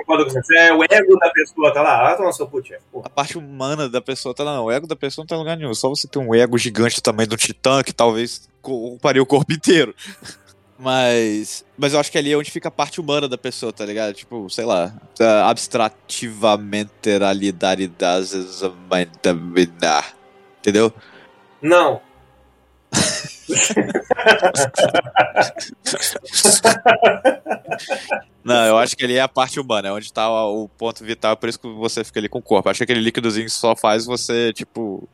concordo com você. É o ego da pessoa tá lá. Ah, toma seu. Porra. A parte humana da pessoa tá lá. Não, o ego da pessoa não tá em lugar nenhum. Só você ter um ego gigante do tamanho do Titã que talvez ocuparia o corpo inteiro. Mas. Mas eu acho que ali é onde fica a parte humana da pessoa, tá ligado? Tipo, sei lá. Abstrativamente realidade das. Entendeu? Não. Não, eu acho que ali é a parte humana, é onde tá o o ponto vital, é por isso que você fica ali com o corpo. Eu acho que aquele líquidozinho só faz você, tipo.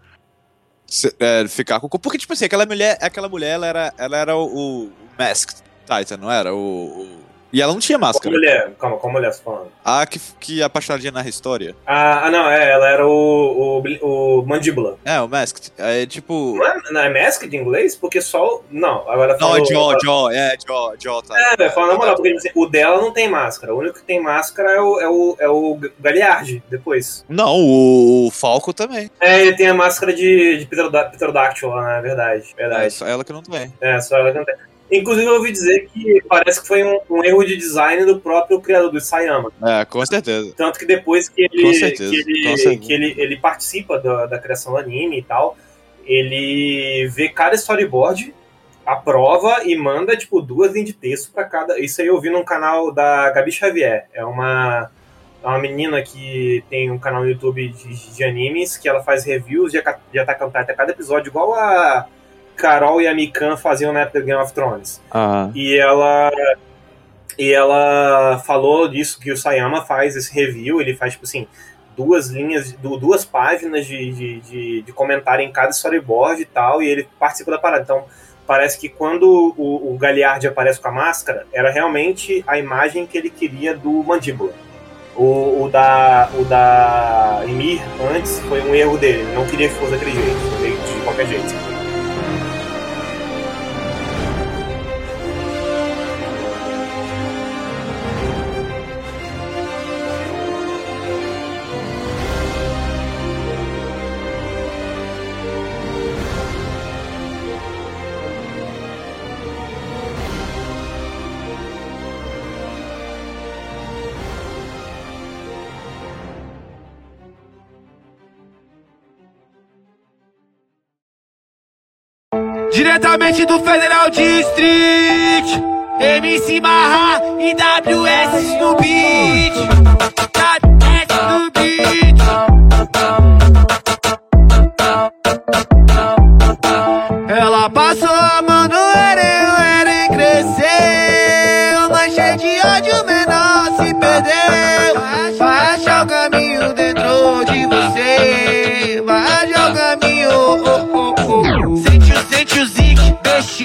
É, ficar com. Porque, tipo assim, aquela mulher, aquela mulher ela era, ela era o, o Masked Titan, não era? O, o- E ela não tinha Qual máscara. mulher? Calma, qual mulher você tá falando? A que, que apaixonadinha na história. Ah, ah, não, é, ela era o, o, o Mandíbula. É, o Masked. É tipo. Não é, não é Mask de inglês? Porque só. Não, agora Não, falou- é Jaw, Jaw, é Jaw, Jaw, tá. É, velho, falando na moral, porque assim, o dela não tem máscara. O único que tem máscara é o, é o, é o Galiard, depois. Não, o, o Falco também. É, ele tem a máscara de, de pterodá- pterodáctilo lá, na verdade. É Verdade. só ela que não tem. É, só ela que não tem. Inclusive, eu ouvi dizer que parece que foi um, um erro de design do próprio criador do Sayama. É, com certeza. Tanto que depois que ele, certeza, que ele, que ele, ele participa da, da criação do anime e tal, ele vê cada storyboard, aprova e manda, tipo, duas linhas de texto pra cada. Isso aí eu vi num canal da Gabi Xavier. É uma, É uma menina que tem um canal no YouTube de, de animes, que ela faz reviews de, de Attack on Titan a cada episódio, igual a Carol e a Mikan faziam na época do Game of Thrones. Ah. E ela e ela falou disso que o Sayama faz esse review, ele faz tipo assim, duas linhas, duas páginas de, de, de, de comentário em cada storyboard e tal, e ele participa da parada. Então, parece que quando o, o aparece com a máscara, era realmente a imagem que ele queria do Mandíbula. O, o, da, o da Emir antes foi um erro dele, ele não queria que fosse daquele jeito, de qualquer jeito. Diretamente do Federal District. MC Marra e WS no beat WS no beat Ela passou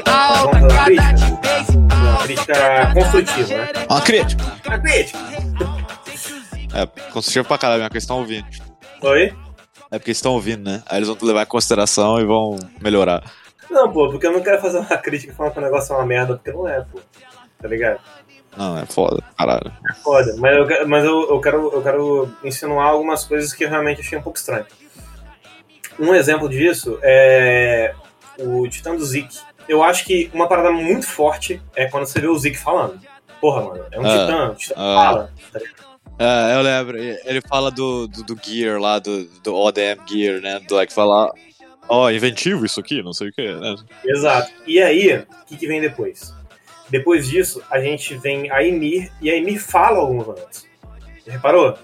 alta Vamos lá, Cada de crítica. Uma crítica construtiva, né? Uma crítica. Uma crítica. É, construtivo pra caralho, minha questão ouvindo. Oi? É porque eles estão ouvindo, né? Aí eles vão levar em consideração e vão melhorar. Não, pô, porque eu não quero fazer uma crítica falando que o negócio é uma merda, porque não é, pô. Tá ligado? Não, é foda, caralho. É foda. Mas, eu, mas eu, eu, quero, eu quero insinuar algumas coisas que eu realmente achei um pouco estranho. Um exemplo disso é o Titã do Zeke. Eu acho que uma parada muito forte é quando você vê o Zeke falando. Porra, mano, é um Ah, titã, o titã ah. fala. tá ligado? É, eu lembro. Ele fala do, do, do Gear lá, do, do ODM Gear, né? Do like falar. Ó, inventivo isso aqui, não sei o que, né? Exato. E aí, o que, que vem depois? Depois disso, a gente vem a Emir, e a Emir fala alguns momentos. Reparou?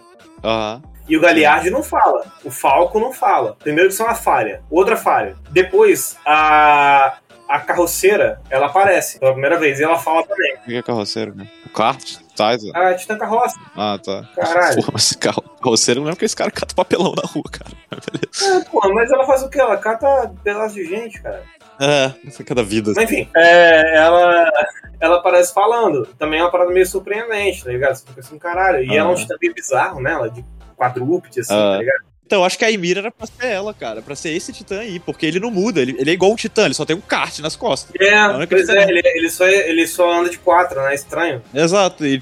Aham. E o Galiardi não fala. O Falco não fala. Primeiro que isso é uma falha. Outra falha. Depois, a, a carroceira, ela aparece pela primeira vez. E ela fala também. O que é carroceiro, né? O kart? Titan? A Titã Carroça. Ah, tá. Caralho. Porra, mas esse carro, carroceiro não lembro que esse cara cata papelão na rua, cara. Beleza. É, porra, mas ela faz o quê? Ela cata pedaços de gente, cara. É, isso é cada vida. Mas enfim, é, ela, ela aparece falando. Também é uma parada meio surpreendente, tá ligado? Você fica assim, caralho. E Ah. ela é um titã bizarro, né? Ela é de quadrúpede, assim, Ah. tá ligado? Então, eu acho que a Ymir era pra ser ela, cara. Pra ser esse titã aí. Porque ele não muda. Ele, ele é igual um titã, ele só tem um kart nas costas. É, pois é, ele, ele, só, ele só anda de quatro, né? Estranho. Exato. E,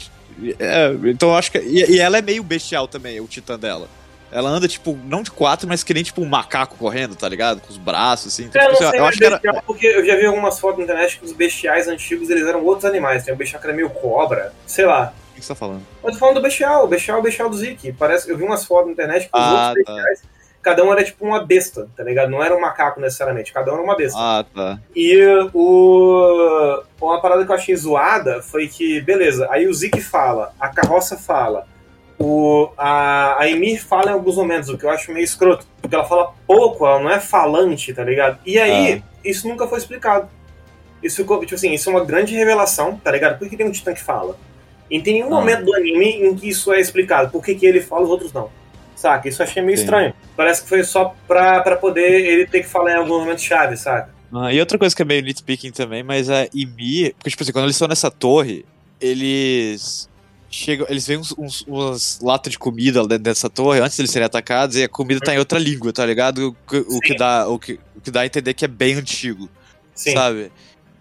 é, então eu acho que. E, e ela é meio bestial também, o titã dela. Ela anda, tipo, não de quatro, mas que nem tipo um macaco correndo, tá ligado? Com os braços, assim. Então, É, eu tipo, não assim, sei eu acho que era. porque eu já vi algumas fotos na internet que os bestiais antigos eles eram outros animais. Tem um bestial que era meio cobra, sei lá. O que você tá falando? Eu tô falando do bestial, o bestial é o bestial do Zeke. Parece, eu vi umas fotos na internet que os Ah, outros tá. bestiais, cada um era tipo uma besta, tá ligado? Não era um macaco necessariamente, cada um era uma besta. Ah, tá. E o uma parada que eu achei zoada foi que, beleza, aí o Zeke fala, a carroça fala, o, a, a Emir fala em alguns momentos, o que eu acho meio escroto, porque ela fala pouco, ela não é falante, tá ligado? E aí, isso nunca foi explicado. Isso ficou, tipo assim, isso é uma grande revelação, tá ligado? Por que tem um titã que fala? E tem nenhum Ah. momento do anime em que isso é explicado. Por que, que ele fala e os outros não? Saca? Isso eu achei meio Sim. estranho. Parece que foi só pra, pra poder ele ter que falar em alguns momentos chave, saca? Ah, e outra coisa que é meio nitpicking também, mas a Ymir. Porque, tipo assim, quando eles estão nessa torre, eles. Chegam, eles veem uns, uns, umas latas de comida dentro dessa torre antes de eles serem atacados e a comida tá em outra língua, tá ligado? O, que- o que, dá, o, que, o que dá a entender que é bem antigo. Sim. sabe?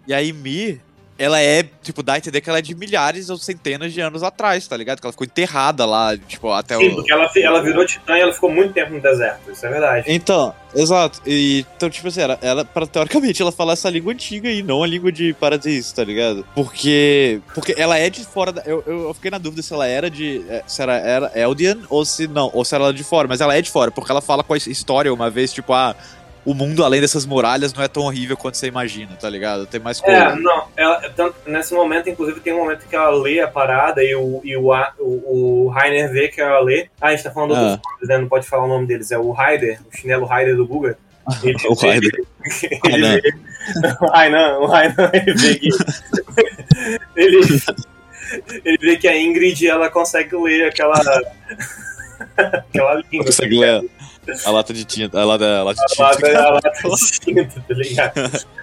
E a Ymir, ela é, tipo, dá a entender que ela é de milhares ou centenas de anos atrás, tá ligado? Que ela ficou enterrada lá, tipo, até Sim, o. porque ela, ela virou titã e ela ficou muito tempo no deserto, isso é verdade. Então, exato. E, então, tipo assim, ela, ela pra, teoricamente, ela fala essa língua antiga e não a língua de Paradiso, tá ligado? Porque. Porque ela é de fora da. Eu, eu, eu fiquei na dúvida se ela era de. é, Se ela era Eldian ou se não. Ou se ela era de fora. Mas ela é de fora, porque ela fala com a história uma vez, tipo, ah. O mundo além dessas muralhas não é tão horrível quanto você imagina, tá ligado? Tem mais coisa. É, não, ela, tanto, nesse momento, inclusive, tem um momento que ela lê a parada e o, e o, o, o Rainer vê que ela lê. Ah, a gente tá falando Ah. outros nomes, né? Não pode falar o nome deles. É o Raider, o chinelo Raider do Guga. Ele O Raider. Ele vê. O Rainan, o Rainan, ele vê que. ele, ele vê que a Ingrid ela consegue ler aquela. aquela língua. Consegue ler a lata de tinta, a lata, a lata de A tinta. lata, a lata de tinta, tá ligado?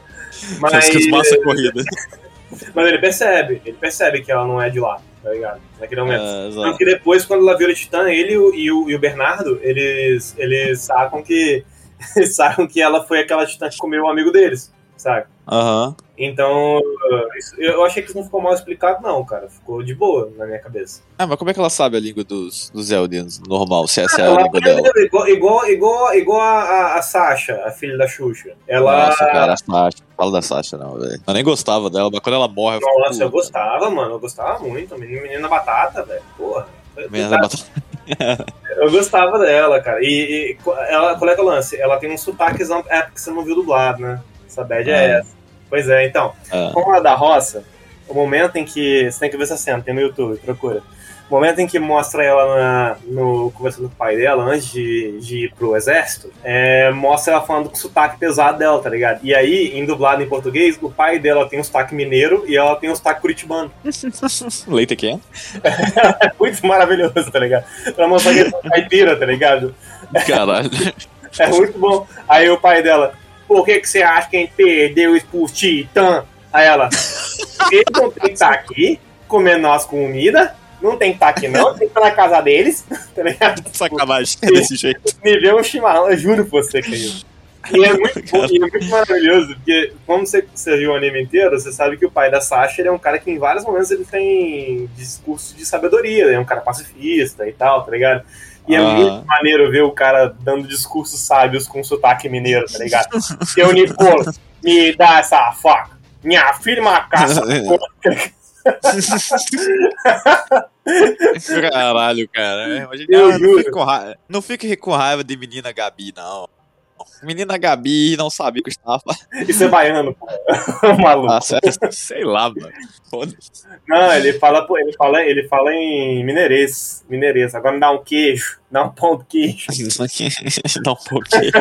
Mas, massa corrida. mas ele percebe, ele percebe que ela não é de lá, tá ligado? Naquele momento. É, Tanto que depois, quando ela vira Titã, ele e o, e o, Bernardo, eles, eles sacam que. Eles sacam que ela foi aquela Titã que comeu o amigo deles, sabe? Aham. Então, eu achei que isso não ficou mal explicado, não, cara. Ficou de boa na minha cabeça. Ah, mas como é que ela sabe a língua dos, dos Eldians normal, se essa é a língua dela? igual, igual, igual, igual a, a, Sasha, a filha da Xuxa. Ela. Nossa, cara, a Sasha. Fala da Sasha, não, velho. Eu nem gostava dela, mas quando ela morre, eu fico. Nossa, eu puta, gostava, mano. Eu gostava muito. Menina, batata, velho. Porra. menina batata. Eu gostava dela, cara. E, e ela, qual é que é o lance? Ela tem um sotaquezão. É porque você não viu dublado, né? Essa bad é Ah. essa. Pois é, então. Ah. Como a da roça, o momento em que. Você tem que ver essa cena, tem no YouTube, procura. O momento em que mostra ela na- no, conversando com o pai dela, antes de, de ir pro exército, é, mostra ela falando com o sotaque pesado dela, tá ligado? E aí, em dublado em português, o pai dela tem um sotaque mineiro e ela tem um sotaque curitibano. Leite quem? É muito maravilhoso, tá ligado? Pra mostrar que é caipira, tá ligado? Caralho. É muito bom. Aí o pai dela, por que, que você acha que a gente perdeu por Titã? Aí ela, ele não tem que estar aqui comendo nossa comida, não tem que estar aqui não, tem que estar na casa deles, tá ligado? Sacanagem. É desse jeito. Me vê um chimarrão, eu juro pra você que isso. E é muito, bom, e é muito maravilhoso, porque como você, você viu o anime inteiro, você sabe que o pai da Sasha é um cara que em vários momentos ele tem discurso de sabedoria, é um cara pacifista e tal, tá ligado? E é Ah. muito maneiro ver o cara dando discursos sábios com sotaque mineiro, tá ligado? Seu Nicola, me dá essa faca. Minha filha é uma caça. Caralho, cara. É, não, não, fique com raiva, não fique com raiva de menina Gabi, não. Menina Gabi não sabia que eu estava Isso é baiano, pô. Maluco. Ah, sei lá, mano. Não, ele fala, pô, ele fala, ele fala em mineirês. Mineirês. Agora me dá um queijo. Dá um pão de queijo. Dá um pouquinho.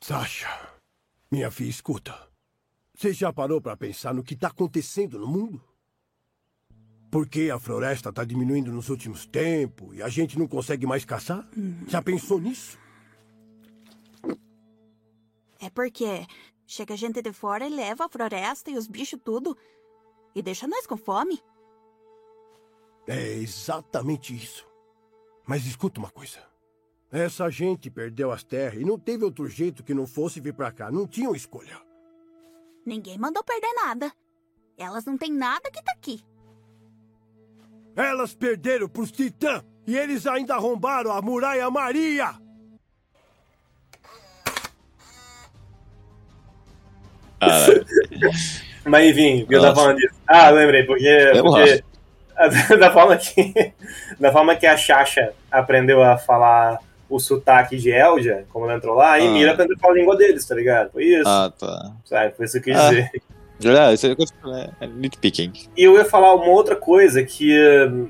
Sasha, minha filha, escuta. Você já parou para pensar no que está acontecendo no mundo? Por que a floresta está diminuindo nos últimos tempos e a gente não consegue mais caçar? Já pensou nisso? É porque chega gente de fora e leva a floresta e os bichos tudo. E deixa nós com fome. É exatamente isso. Mas escuta uma coisa. Essa gente perdeu as terras e não teve outro jeito que não fosse vir para cá. Não tinham escolha. Ninguém mandou perder nada. Elas não têm nada que tá aqui. Elas perderam pros titãs e eles ainda arrombaram a muralha Maria. Caralho. Mas enfim, eu tava falando disso. Ah, lembrei, porque. Eu porque da, forma que, da forma que a Xaxa aprendeu a falar o sotaque de Eldia, como ela entrou lá, a Ah. Emira aprendeu a falar a língua deles, tá ligado? Foi isso. Ah, tá. Sabe? Foi isso que eu quis Ah. dizer. É, isso é, é nitpicking. E eu ia falar uma outra coisa, que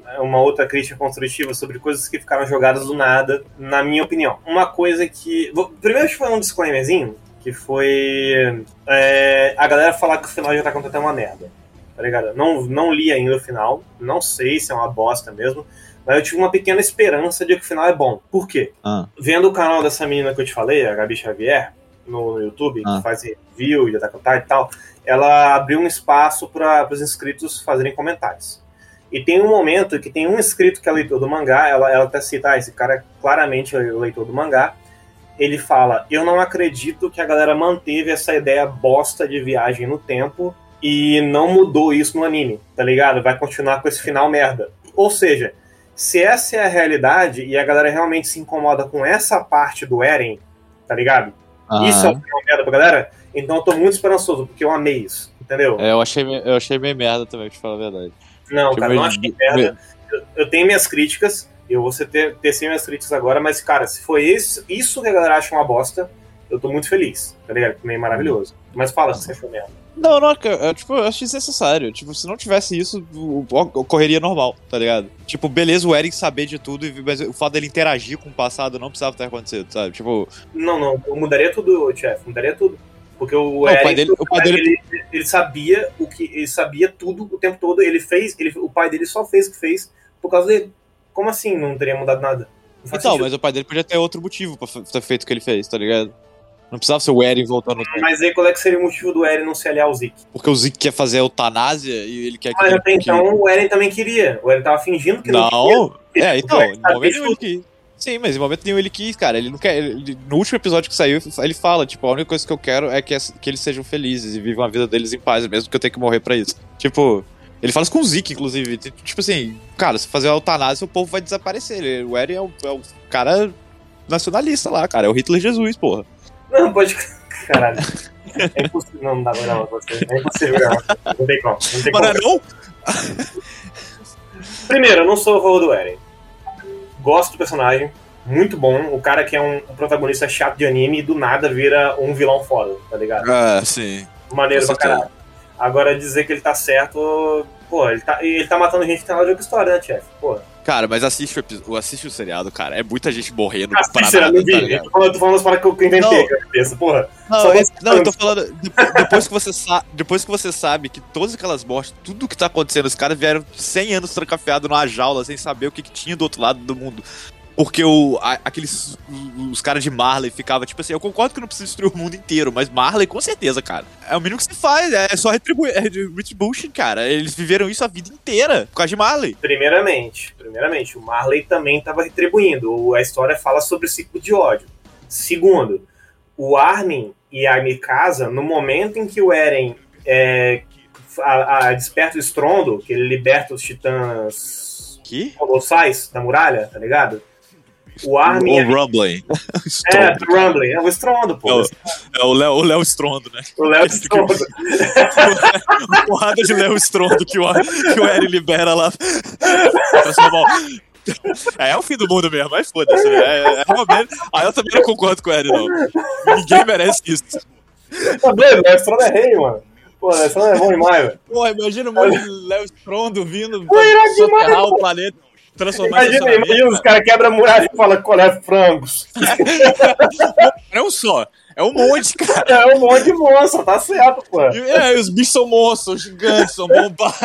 é uma outra crítica construtiva sobre coisas que ficaram jogadas do nada, na minha opinião. Uma coisa que. Primeiro, acho que foi um disclaimerzinho, que foi é, a galera falar que o final on Titan é uma merda. Tá ligado? Não, não li ainda o final, não sei se é uma bosta mesmo, mas eu tive uma pequena esperança de que o final é bom. Por quê? Ah, Vendo o canal dessa menina que eu te falei, a Gabi Xavier, no, YouTube, Ah. que faz review de Attack e tal, ela abriu um espaço para os inscritos fazerem comentários. E tem um momento que tem um inscrito que é leitor do mangá, ela, ela até cita, ah, esse cara é claramente o leitor do mangá, ele fala, eu não acredito que a galera manteve essa ideia bosta de viagem no tempo e não mudou isso no anime, tá ligado? Vai continuar com esse final merda. Ou seja, se essa é a realidade e a galera realmente se incomoda com essa parte do Eren, tá ligado? ah, Isso é o final merda pra galera. Então eu tô muito esperançoso, porque eu amei isso. Entendeu? É, eu achei, eu achei meio merda também, pra te falar a verdade. Não, Tipo, cara, não ele- acho que merda. Eu, eu tenho minhas críticas, eu vou ter, ter sim minhas críticas agora, mas, cara, se foi isso, isso que a galera acha uma bosta, eu tô muito feliz, tá ligado? Meio maravilhoso. Mas fala se você achou merda. Não, não, eu, tipo, eu acho desnecessário. Tipo, se não tivesse isso, o- o- ocorreria normal, tá ligado? Tipo, beleza o Eric saber de tudo, mas o fato dele interagir com o passado não precisava ter acontecido, sabe? Tipo, Não, não, eu mudaria tudo, chefe, mudaria tudo. Porque o o Eric, pai dele- o pai dele- ele, ele sabia o que. Ele sabia tudo o tempo todo. Ele fez. Ele, o pai dele só fez o que fez por causa dele. Como assim não teria mudado nada? Não então, sentido. mas o pai dele podia ter outro motivo pra ter feito o que ele fez, tá ligado? Não precisava ser o Eren voltando no tempo. Mas aí qual é que seria o motivo do Eren não se aliar ao Zeke? Porque o Zeke quer fazer a eutanásia e ele quer que. Mas que- então o Eren também queria. O Eren tava fingindo que não, queria. Não, é, então, no sabia momento nenhum ele quis. Sim, mas em momento nenhum ele quis, cara. Ele não quer. ele- no último episódio que saiu, ele fala, tipo, a única coisa que eu quero é que, que eles sejam felizes e vivam a vida deles em paz, mesmo que eu tenha que morrer pra isso. Tipo. Ele fala isso com o Zeke, inclusive. Tipo assim, cara, se fazer a eutanásia, o povo vai desaparecer. Ele- o Eren é o, é o cara nacionalista lá, cara. É o Hitler Jesus, porra. Não, pode. Caralho. É impossível. Não, não dá pra gravar com você. É impossível gravar. Não tem como. Não tem como. Mano, não? Primeiro, eu não sou a favor do Eren. Gosto do personagem. Muito bom. O cara que é um protagonista chato de anime e do nada vira um vilão foda, tá ligado? Ah, sim. Maneiro pra caralho. Agora dizer que ele tá certo. Pô, ele tá, ele tá matando gente que tá na outra história, né, chefe? Pô. Cara, mas assiste o, assiste o seriado, cara. É muita gente morrendo Assista, nada, não tá vi. ligado? Eu tô falando- eu tô falando as paradas que eu inventei cabeça, porra. Não, é- você não, eu tô falando. falando. de- Depois que, você sa- depois que você sabe que todas aquelas mortes, tudo que tá acontecendo, os caras vieram 100 anos trancafiados numa jaula sem saber o que, que tinha do outro lado do mundo. Porque o, a- aqueles. Os caras de Marley ficavam tipo assim, eu concordo que não precisa destruir o mundo inteiro, mas Marley com certeza, cara. É o mínimo que se faz, é só retribuir. É retribution, cara. Eles viveram isso a vida inteira por causa de Marley. Primeiramente, primeiramente, o Marley também estava retribuindo. A história fala sobre o ciclo de ódio. Segundo, o Armin e a Mikasa, no momento em que o Eren é, a, a- desperta o estrondo, que ele liberta os titãs Que? colossais da muralha, tá ligado? O Armin. O Rumbling. é, do Rumbling, é o estrondo, pô. É É o Léo, o Léo Strondo, né? O Léo Estrondo. Uma porrada de Léo Strondo que o, que o libera lá. O- É, é o fim do mundo mesmo, mas foda-se. né? É, é, realmente- Ah, eu também não concordo com o Eren, não. Ninguém merece isso. Tá doido? O Léo Estrondo é rei, mano. Pô, o Léo Estrondo é bom demais, velho. Pô, imagina um monte de Léo Strondo vindo demais, soterrar o planeta, transformar Imagina, imagina os caras quebram a muralha e falam qual é frangos. Não é um só, é um monte, cara. É um monte de monstro, tá certo, pô. E, é, os bichos são monstros, gigantes, são bombados.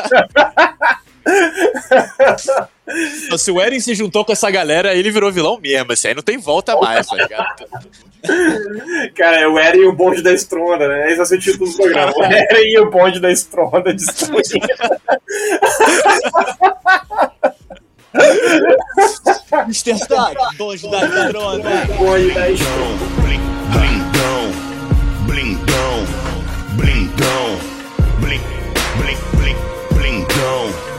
Se o Eren se juntou com essa galera, ele virou vilão mesmo. Assim, aí não tem volta mais, tá ligado? Cara, é o Eren e o bonde da Estronda, né? Esse é o título do programa. O Eren e o bonde da Estronda destruindo. Mr. Stark, dois da da Estronda. Blindão, blindão, blindão, blin, blin, blin, blindão.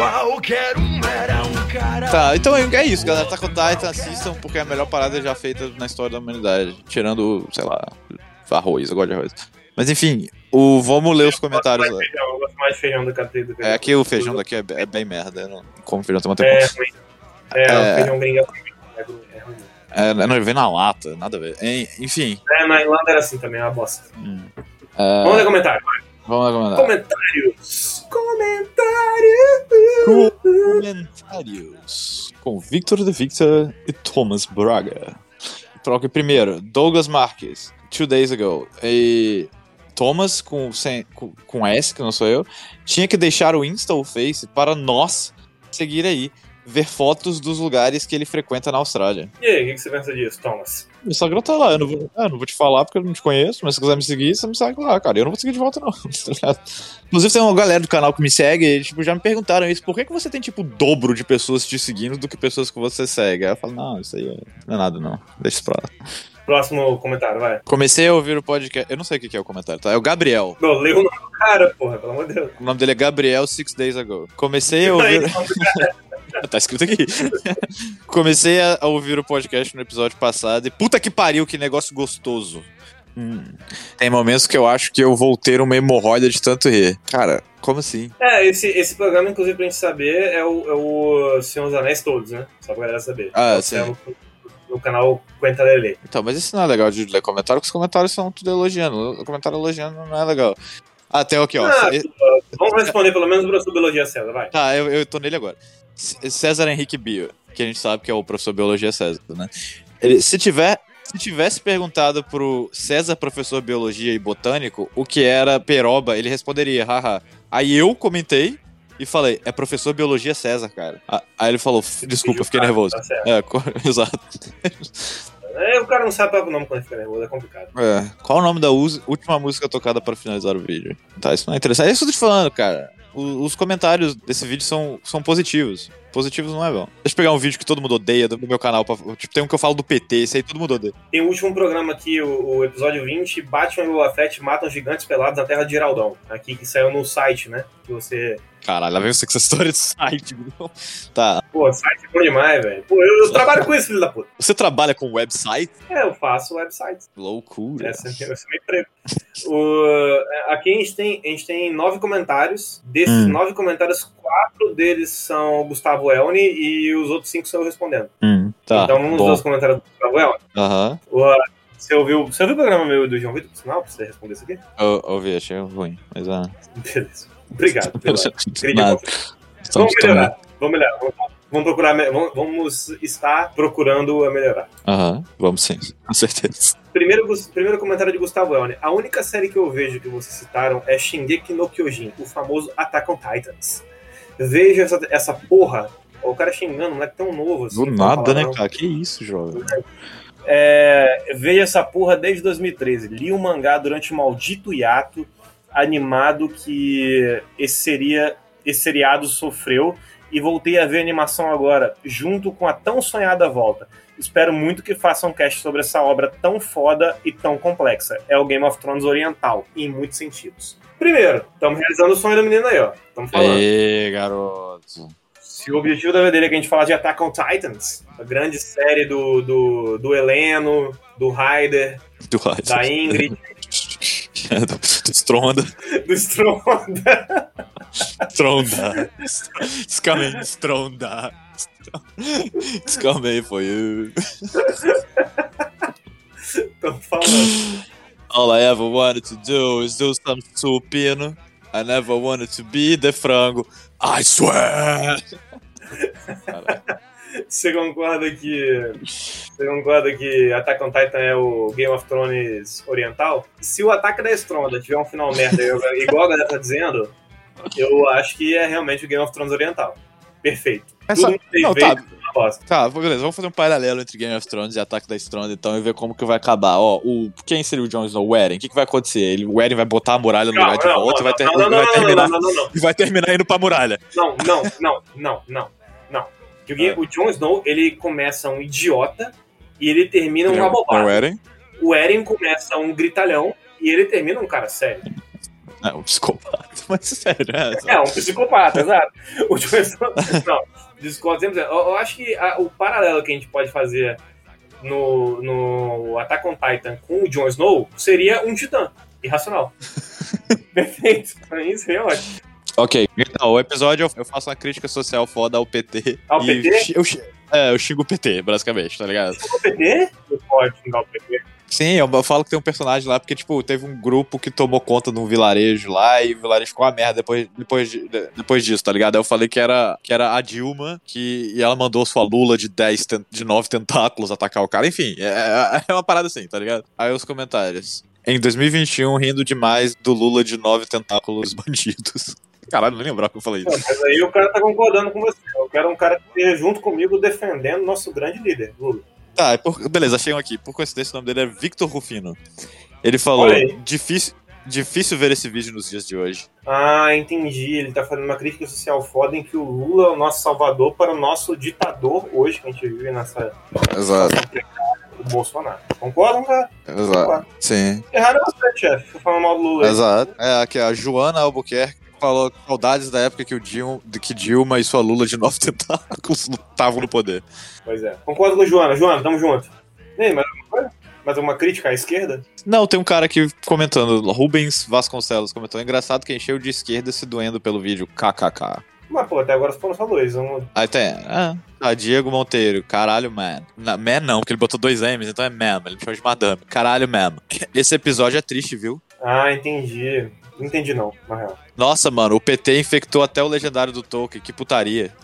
Qualquer um era um cara. Tá, então é isso, galera. Tá com Titan, assistam, porque é a melhor parada já feita na história da humanidade. Tirando, sei lá, arroz, eu gosto de arroz. Mas enfim, o, vamos ler os comentários lá. Eu gosto mais de feijão do que a do que É que o feijão daqui é, é bem merda. Eu não como feijão tem uma É tempo. ruim. É, É. o feijão gringo é ruim. É ruim. É, ruim. É, não vem na lata, nada a ver. En- Enfim. É, na Irlanda era assim também, é uma bosta. é, Vamos ler comentário. vai. Vamos lá comentar. Comentários. Comentários. Comentários. Com Victor de Victor e Thomas Braga. Troca primeiro, Douglas Marques, two days ago. E Thomas, com, sem, com, com S, que não sou eu, tinha que deixar o Insta ou Face para nós seguir aí. Ver fotos dos lugares que ele frequenta na Austrália. E aí, o que que você pensa disso, Thomas? O Instagram tá lá, eu não, vou, eu não vou te falar porque eu não te conheço, mas se quiser me seguir, você me segue lá, cara. Eu não vou seguir de volta, não, tá? Inclusive, tem uma galera do canal que me segue e, tipo, já me perguntaram isso. Por que, que você tem, tipo, o dobro de pessoas te seguindo do que pessoas que você segue? Aí eu falo, não, isso aí é- não é nada, não. Deixa isso pra lá. Próximo comentário, vai. Comecei a ouvir o podcast. Eu não sei o que que é o comentário, tá? É o Gabriel. Não, leu o nome do cara, porra, pelo amor de Deus. O nome dele é Gabriel Six Days Ago. Comecei a ouvir. tá escrito aqui. Comecei a ouvir o podcast no episódio passado e puta que pariu, que negócio gostoso. Hum. Tem momentos que eu acho que eu vou ter uma hemorroida de tanto rir. Cara, como assim? É, esse, esse programa, inclusive, pra gente saber, é o, é o Senhor dos Anéis todos, né? Só pra galera saber. Ah, Você sim. é No, no canal Quenta Lele. Então, mas isso não é legal de ler comentário, porque os comentários são tudo elogiando. O comentário elogiando não é legal. Ah, tem aqui, ó. Ah, Vamos responder pelo menos o professor Biologia César, vai. Tá, eu, eu tô nele agora. César Henrique Bio, que a gente sabe que é o professor de biologia César, né? Ele, se tiver. Se tivesse perguntado pro César, professor de biologia e botânico, o que era peroba, ele responderia, haha. Aí eu comentei e falei, é professor de biologia César, cara. Aí ele falou, desculpa, fiquei nervoso. Tá. É, exato. É, o cara não sabe o nome quando fica nervoso, é complicado. É. Qual o nome da última música tocada para finalizar o vídeo? Tá, isso não é interessante. É isso que eu tô te falando, cara. Os comentários desse vídeo são, são positivos. Positivos não é bom. Deixa eu pegar um vídeo que todo mundo odeia do meu canal. Pra, tipo, tem um que eu falo do PT, esse aí todo mundo odeia. Tem o último programa aqui, o, o episódio 20, Batman e Boba Fett matam gigantes pelados na Terra de Geraldão. Aqui que saiu no site, né? Que você. Caralho, lá vem com essa história de site, bro. Tá. Pô, site é bom demais, velho. Pô, eu, eu trabalho com isso, filho da puta. Você trabalha com website? É, eu faço websites. Loucura. Essa é esse é meu emprego. O- aqui a gente, tem, a gente tem nove comentários. Desses Hum. nove comentários, quatro deles são Gustavo Elni e os outros cinco são eu respondendo. Hum, tá. então vamos ver os comentários do Gustavo Elni. Aham. O- Você ouviu, você ouviu o programa meu do João Vitor, por sinal, pra você responder isso aqui? Eu ouvi, achei ruim. Mas ah. Beleza. Obrigado. pela. Vamos melhorar. Vamos melhorar. Vamos, vamos procurar. Vamos, vamos estar procurando a melhorar. Aham, vamos sim, com certeza. Primeiro, primeiro comentário de Gustavo Elne. A única série que eu vejo que vocês citaram é Shingeki no Kyojin, o famoso Attack on Titans. Veja essa, essa porra. O cara xingando, não é tão novo assim. Do nada, falar, né, não. cara? Que isso, jovem. É, veja essa porra desde 2013. Li o mangá durante o maldito hiato animado que esse seria esse seriado sofreu e voltei a ver a animação agora, junto com a tão sonhada volta. Espero muito que façam um cast sobre essa obra tão foda e tão complexa. É o Game of Thrones oriental, em muitos sentidos. Primeiro, estamos realizando o sonho do menino aí, ó. Estamos falando. Aê, garoto. Se o objetivo da dele é que a gente fala de Attack on Titans, a grande série do, do, do Heleno, do Ryder, da Ingrid, do, do Stronda. do Stronda. Stronda. Escamei, Stronda. Escamei for you. Estamos falando. All I ever wanted to do is do some supino. I never wanted to be the frango. I swear! Você concorda que. Você concorda que Attack on Titan é o Game of Thrones oriental? Se o Ataque da Stronda tiver um final merda, igual a galera tá dizendo, eu acho que é realmente o Game of Thrones oriental. Perfeito. Essa- Tudo muito bem não, tá. Tá, beleza, vamos fazer um paralelo entre Game of Thrones e Ataque da Stronda então e ver como que vai acabar. Ó, o, quem seria o Jon Snow? O Eren. O que, que vai acontecer? Ele, o Eren vai botar a muralha no lugar de não, volta e vai, ter- não, não, não, vai não, terminar. não, não, não, não. E vai terminar indo pra muralha. Não, não, não, não, não, não. Que o, Jon Snow, ele começa um idiota e ele termina uma É o bobagem. Eren. O Eren começa um gritalhão e ele termina um cara sério. É, um psicopata. Mas sério, é. É, um psicopata, exato. O. Não, discordo sempre. Eu, eu acho que a- o paralelo que a gente pode fazer no, no Attack on Titan com o Jon Snow seria um titã. Irracional. Perfeito. Pra mim seria ótimo. Ok, então, o episódio eu- eu faço uma crítica social foda ao PT. Ao PT? Eu, xi- é, eu xingo o PT, basicamente, tá ligado? O PT? Não pode xingar o PT. Sim, eu, eu falo que tem um personagem lá, porque, tipo, teve um grupo que tomou conta de um vilarejo lá e o vilarejo ficou uma merda depois, depois, de- de- depois disso, tá ligado? Aí eu falei que era, que era a Dilma, que, e ela mandou sua Lula de 10, ten- de 9 tentáculos atacar o cara. Enfim, é, é uma parada assim, tá ligado? Aí os comentários. Em 2021, rindo demais do Lula de 9 tentáculos bandidos. Caralho, não lembrava que eu falei Pô, isso. Mas aí o cara tá concordando com você. quero um cara que esteja junto comigo defendendo nosso grande líder, Lula. Tá, é por- beleza, achei um aqui. Por coincidência, o nome dele é Victor Rufino. Ele falou: difícil, difícil ver esse vídeo nos dias de hoje. Ah, entendi. Ele tá fazendo uma crítica social foda em que o Lula é o nosso salvador para o nosso ditador hoje, que a gente vive nessa Exato, o Bolsonaro. Concordam, cara? exato. Sim, Errado é você, chefe. Falando mal do Lula. exato. É, aqui a Joana Albuquerque falou saudades da época que, o Dilma, que Dilma e sua Lula de nove tentáculos estavam no poder. Pois é. Concordo com o Joana. Joana, tamo junto. E aí, mais alguma coisa? Mais alguma crítica à esquerda? Não, tem um cara aqui comentando, Rubens Vasconcelos comentou, engraçado que encheu de esquerda se doendo pelo vídeo, kkk. Mas, pô, até agora foram só dois. Um... Aí tem, ah, ah, Diego Monteiro, caralho, man. Na, man não, porque ele botou dois M's, então é man, ele me chama de madame. Caralho, man. Esse episódio é triste, viu? Ah, entendi. Não entendi, não, na real. Nossa, mano, o PT infectou até o legendário do Tolkien, que putaria.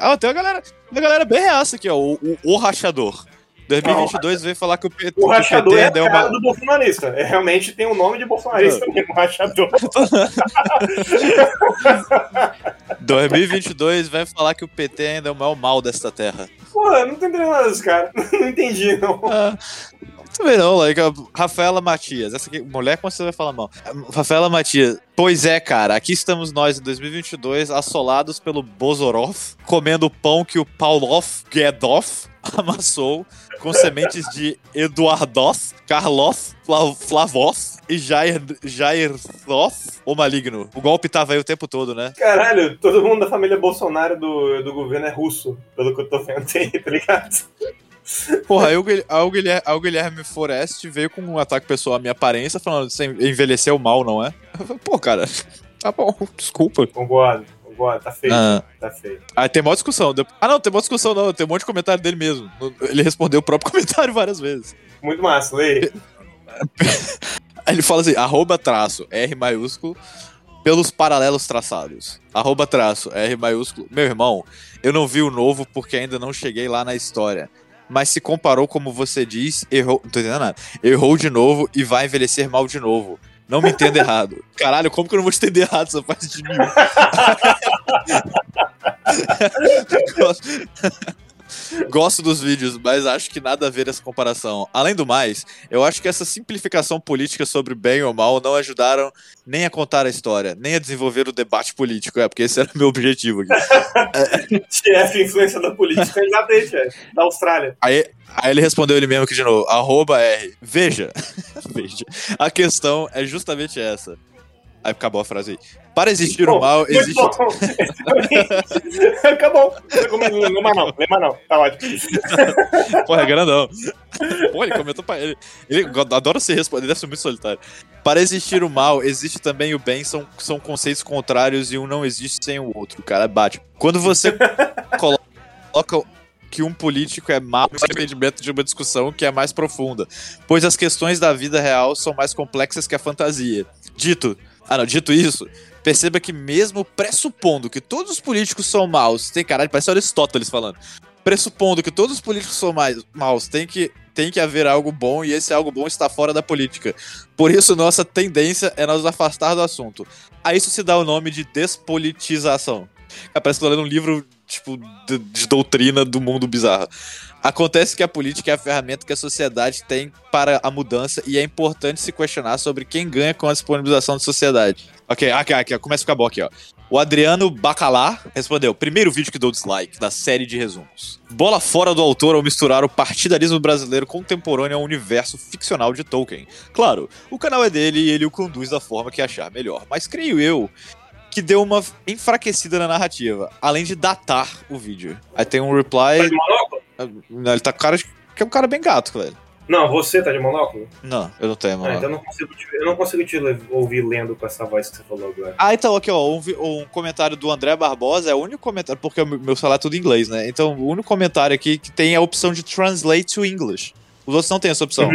Ah, tem uma galera, uma galera bem reaça aqui, ó, o, o, o Rachador. 2022 veio falar que o PT, O rachador PT é deu cara uma... do bolsonarista. É, realmente tem o nome de bolsonarista mesmo, o rachador. 2022 vai falar que o PT ainda é o maior mal desta terra. Porra, não tô entendendo nada desse cara. Não entendi, não. Ah, também não, like, Rafaela Matias. Essa aqui, mulher, como você vai falar mal? Rafaela Matias. Pois é, cara, aqui estamos nós em 2022, assolados pelo Bozorov, comendo o pão que o Paulov Gedov amassou com sementes de Eduardos, Carlos, Fla- Flavov e Jair, Jairov, o maligno. O golpe tava aí o tempo todo, né? Caralho, todo mundo da família Bolsonaro do, do governo é russo, pelo que eu tô vendo aí, tá ligado? Porra, aí o, Guilherme, aí o Guilherme Forest veio com um ataque pessoal à minha aparência, falando que você envelheceu mal, não é? Falei, Pô, cara, tá bom, desculpa. Concordo, concordo, tá feio, Ah. tá feio. Aí tem mó discussão. Ah, não, tem mó discussão não, tem um monte de comentário dele mesmo. Ele respondeu o próprio comentário várias vezes. Muito massa, lê. Aí ele fala assim, arroba traço, R maiúsculo, pelos paralelos traçados. Arroba traço, R maiúsculo. Meu irmão, eu não vi o novo porque ainda não cheguei lá na história. Mas se comparou como você diz, errou. Não tô entendendo nada. Errou de novo e vai envelhecer mal de novo. Não me entenda errado. Caralho, como que eu não vou te entender errado essa parte de mim? Gosto dos vídeos, mas acho que nada a ver essa comparação. Além do mais, eu acho que essa simplificação política sobre bem ou mal não ajudaram nem a contar a história, nem a desenvolver o debate político. É, porque esse era o meu objetivo aqui. Chefe, influência da política, exatamente, chefe. Da Austrália. Aí, aí ele respondeu ele mesmo aqui de novo, arroba R. Veja, veja, a questão é justamente essa. Aí acabou a frase aí. Para existir o Bom, mal, muito existe... bom. Acabou. Lê mais não, lê mais não. Tá ótimo. Porra, é grandão. Pô, ele comentou pra ele. Ele adora se responder, ele deve ser muito solitário. Para existir o mal, existe também o bem, são, são conceitos contrários e um não existe sem o outro. O cara bate. Quando você coloca que um político é mau, é entendimento de uma discussão que é mais profunda, pois as questões da vida real são mais complexas que a fantasia. Dito, ah não, dito isso, perceba que mesmo pressupondo que todos os políticos são maus, tem caralho, parece Aristóteles falando pressupondo que todos os políticos são mais, maus, tem que, tem que haver algo bom e esse algo bom está fora da política. Por isso, nossa tendência é nos afastar do assunto. A isso se dá o nome de despolitização. Parece que tô lendo um livro, tipo, de, de doutrina do mundo bizarro. Acontece que a política é a ferramenta que a sociedade tem para a mudança e é importante se questionar sobre quem ganha com a disponibilização da sociedade. Ok, aqui, aqui, começa a ficar bom aqui, ó. O Adriano Bacalar respondeu: primeiro vídeo que dou dislike da série de resumos. Bola fora do autor ao misturar o partidarismo brasileiro contemporâneo ao universo ficcional de Tolkien. Claro, o canal é dele e ele o conduz da forma que achar melhor, mas creio eu que deu uma enfraquecida na narrativa, além de datar o vídeo. Aí tem um Tá reply. de monóculo? Ele tá com cara de- que é um cara bem gato, velho. Não, você tá de monóculo? Não, eu não tenho, Ah, mano. então eu não consigo te, eu não consigo te ouvir lendo com essa voz que você falou agora. Ah, então, aqui, ó, um, um comentário do André Barbosa é o único comentário, porque o meu- celular é tudo em inglês, né? Então, o único comentário aqui que tem a opção de translate to English. Os outros não tem essa opção.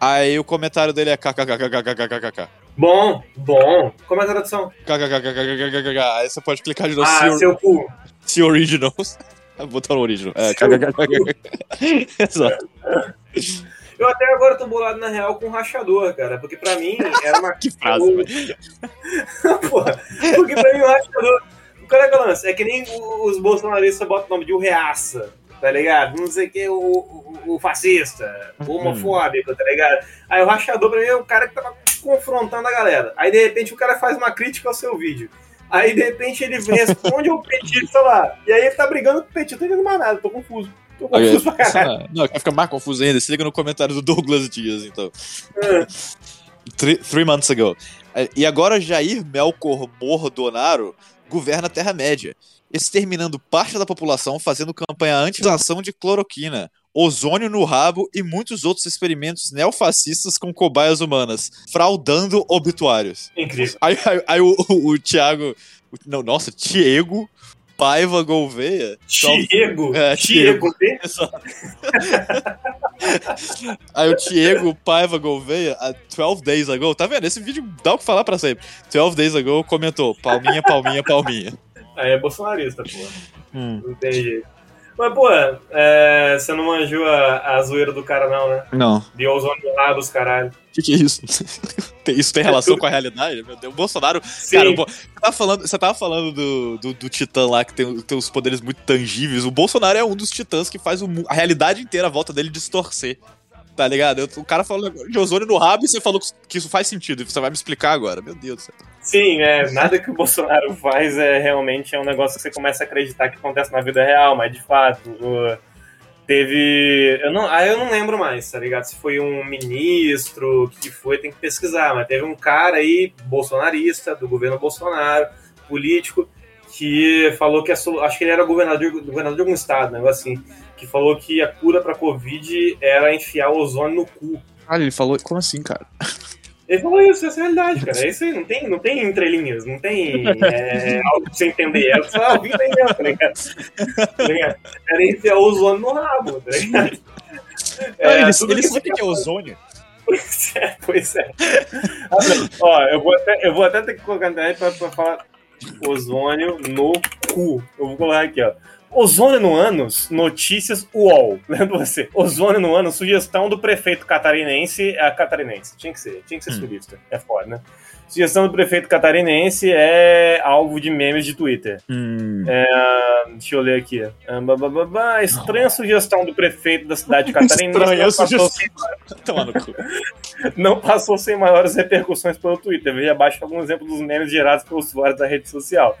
Aí o comentário dele é kkkkkkkkkk. Bom, bom. Como é a tradução? Aí você pode clicar de novo, Ah, seu cu. see originals. Botar no original. É. Exato. Eu até agora tô bolado na real com o rachador, cara. Porque pra mim era uma. Que frase, velho. Porra, porque pra mim o rachador. qual é que é o lance? É que nem o- os bolsonaristas botam o nome de o reaça, tá ligado? Não sei o que, o, o, o fascista, o homofóbico, tá ligado? Aí o rachador pra mim é o cara que tava confrontando a galera. Aí de repente o cara faz uma crítica ao seu vídeo. Aí de repente ele responde ao petista lá. E aí ele tá brigando com o petista, não tô entendendo mais nada, tô confuso. Tô confuso pra caralho. Não, quer ficar mais confuso ainda? Se liga no comentário do Douglas Dias, então. Three, three months ago. É, E agora Jair Melkor Mordonaro governa a Terra-média, exterminando parte da população, fazendo campanha anti-ação de cloroquina, ozônio no rabo e muitos outros experimentos neofascistas com cobaias humanas, fraudando obituários. Incrível. Aí, aí- aí o, o, o Thiago. o- não, nossa, Diego Paiva Gouveia. Diego, É, Diego? Aí o Diego Paiva Gouveia, há 12 days ago, tá vendo? Esse vídeo dá o que falar pra sempre. 12 days ago comentou: palminha, palminha, palminha. Aí é bolsonarista, pô. Hum. Não tem jeito. Mas, pô, é, você não manjou a, a zoeira do cara, não, né? Não. De ozônio no rabo, os caralho. O que, que é isso? Isso tem relação com a realidade? Meu Deus, o Bolsonaro. Sim. Cara, Bo- você, tava falando, você tava falando do, do, do Titã lá, que tem, tem os poderes muito tangíveis. O Bolsonaro é um dos titãs que faz o a realidade inteira à volta dele distorcer. Tá ligado? O cara falou de ozônio no rabo e você falou que isso faz sentido. Você vai me explicar agora. Meu Deus do céu. Sim, é, nada que o Bolsonaro faz é realmente é um negócio que você começa a acreditar que acontece na vida real, mas de fato, teve. Eu não, ah, eu não lembro mais, tá ligado? Se foi um ministro, o que foi, tem que pesquisar, mas teve um cara aí, bolsonarista, do governo Bolsonaro, político, que falou que a acho que ele era governador, governador de algum estado, um negócio assim, que falou que a cura pra Covid era enfiar ozônio no cu. Ah, ele falou. Como assim, cara? Ele falou isso, essa é a realidade, cara. É isso aí, não tem, não tem entrelinhas, não tem é, algo pra você entender. É só a vida aí mesmo, tá ligado? Tá? Era enfiar o ozônio no rabo, tá ligado? É, ele ele que sabe o que que é ozônio? Pois é, pois é. Ah, Ó, eu vou, até, eu vou até ter que colocar na internet pra, pra falar ozônio no cu. Eu vou colocar aqui, ó. Ozônio no ânus, notícias UOL. Lembra você? Ozônio no ânus, sugestão do prefeito catarinense. É catarinense, tinha que ser, tinha que ser sulista. É foda, né? Sugestão do prefeito catarinense é alvo de memes de Twitter. Hum. Ah, deixa eu ler aqui. Ah, bá, bá, bá, bá. Estranha sugestão do prefeito da cidade catarinense. Estranha não passou sugestão. No cu. não passou sem maiores repercussões pelo Twitter. Veja abaixo algum exemplo dos memes gerados pelos usuários da rede social.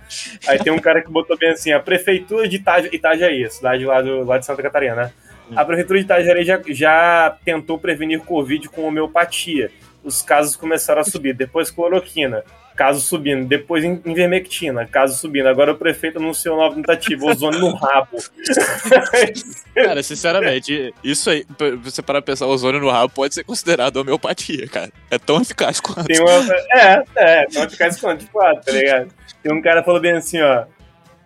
Aí tem um cara que botou bem assim: a prefeitura de Itaja, Itajaí, cidade lá, do, lá de Santa Catarina, né? A prefeitura de Itajaí já, já tentou prevenir Covid com homeopatia. Os casos começaram a subir. Depois cloroquina, caso subindo. Depois in- ivermectina, caso subindo. Agora o prefeito anunciou nova tentativa, ozônio no rabo. Cara, sinceramente, isso aí, você parar pra pensar, ozônio no rabo pode ser considerado homeopatia, cara. É tão eficaz quanto. Tem uma. É, é, vai ficar escondido de fato, tá ligado? Tem um cara que falou bem assim, ó.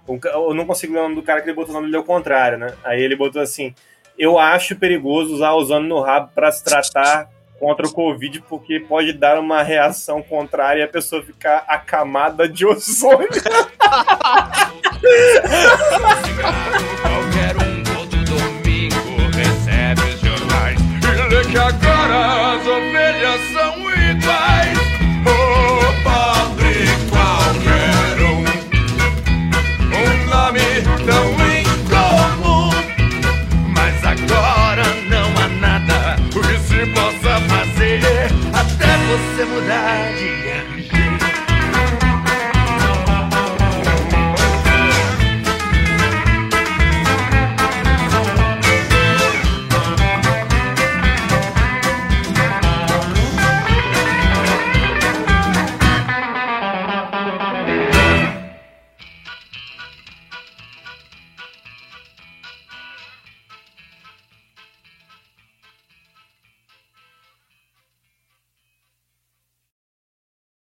um eu não consigo ler o nome do cara que ele botou o nome dele ao contrário, né? Aí ele botou assim: Eu acho perigoso usar ozônio no rabo pra se tratar contra o Covid, porque pode dar uma reação contrária e a pessoa ficar acamada de ozônio. Qualquer um todo domingo recebe os jornais e lê que agora as ovelhas são iguais. O pobre qualquer um, um nome tão você mudar de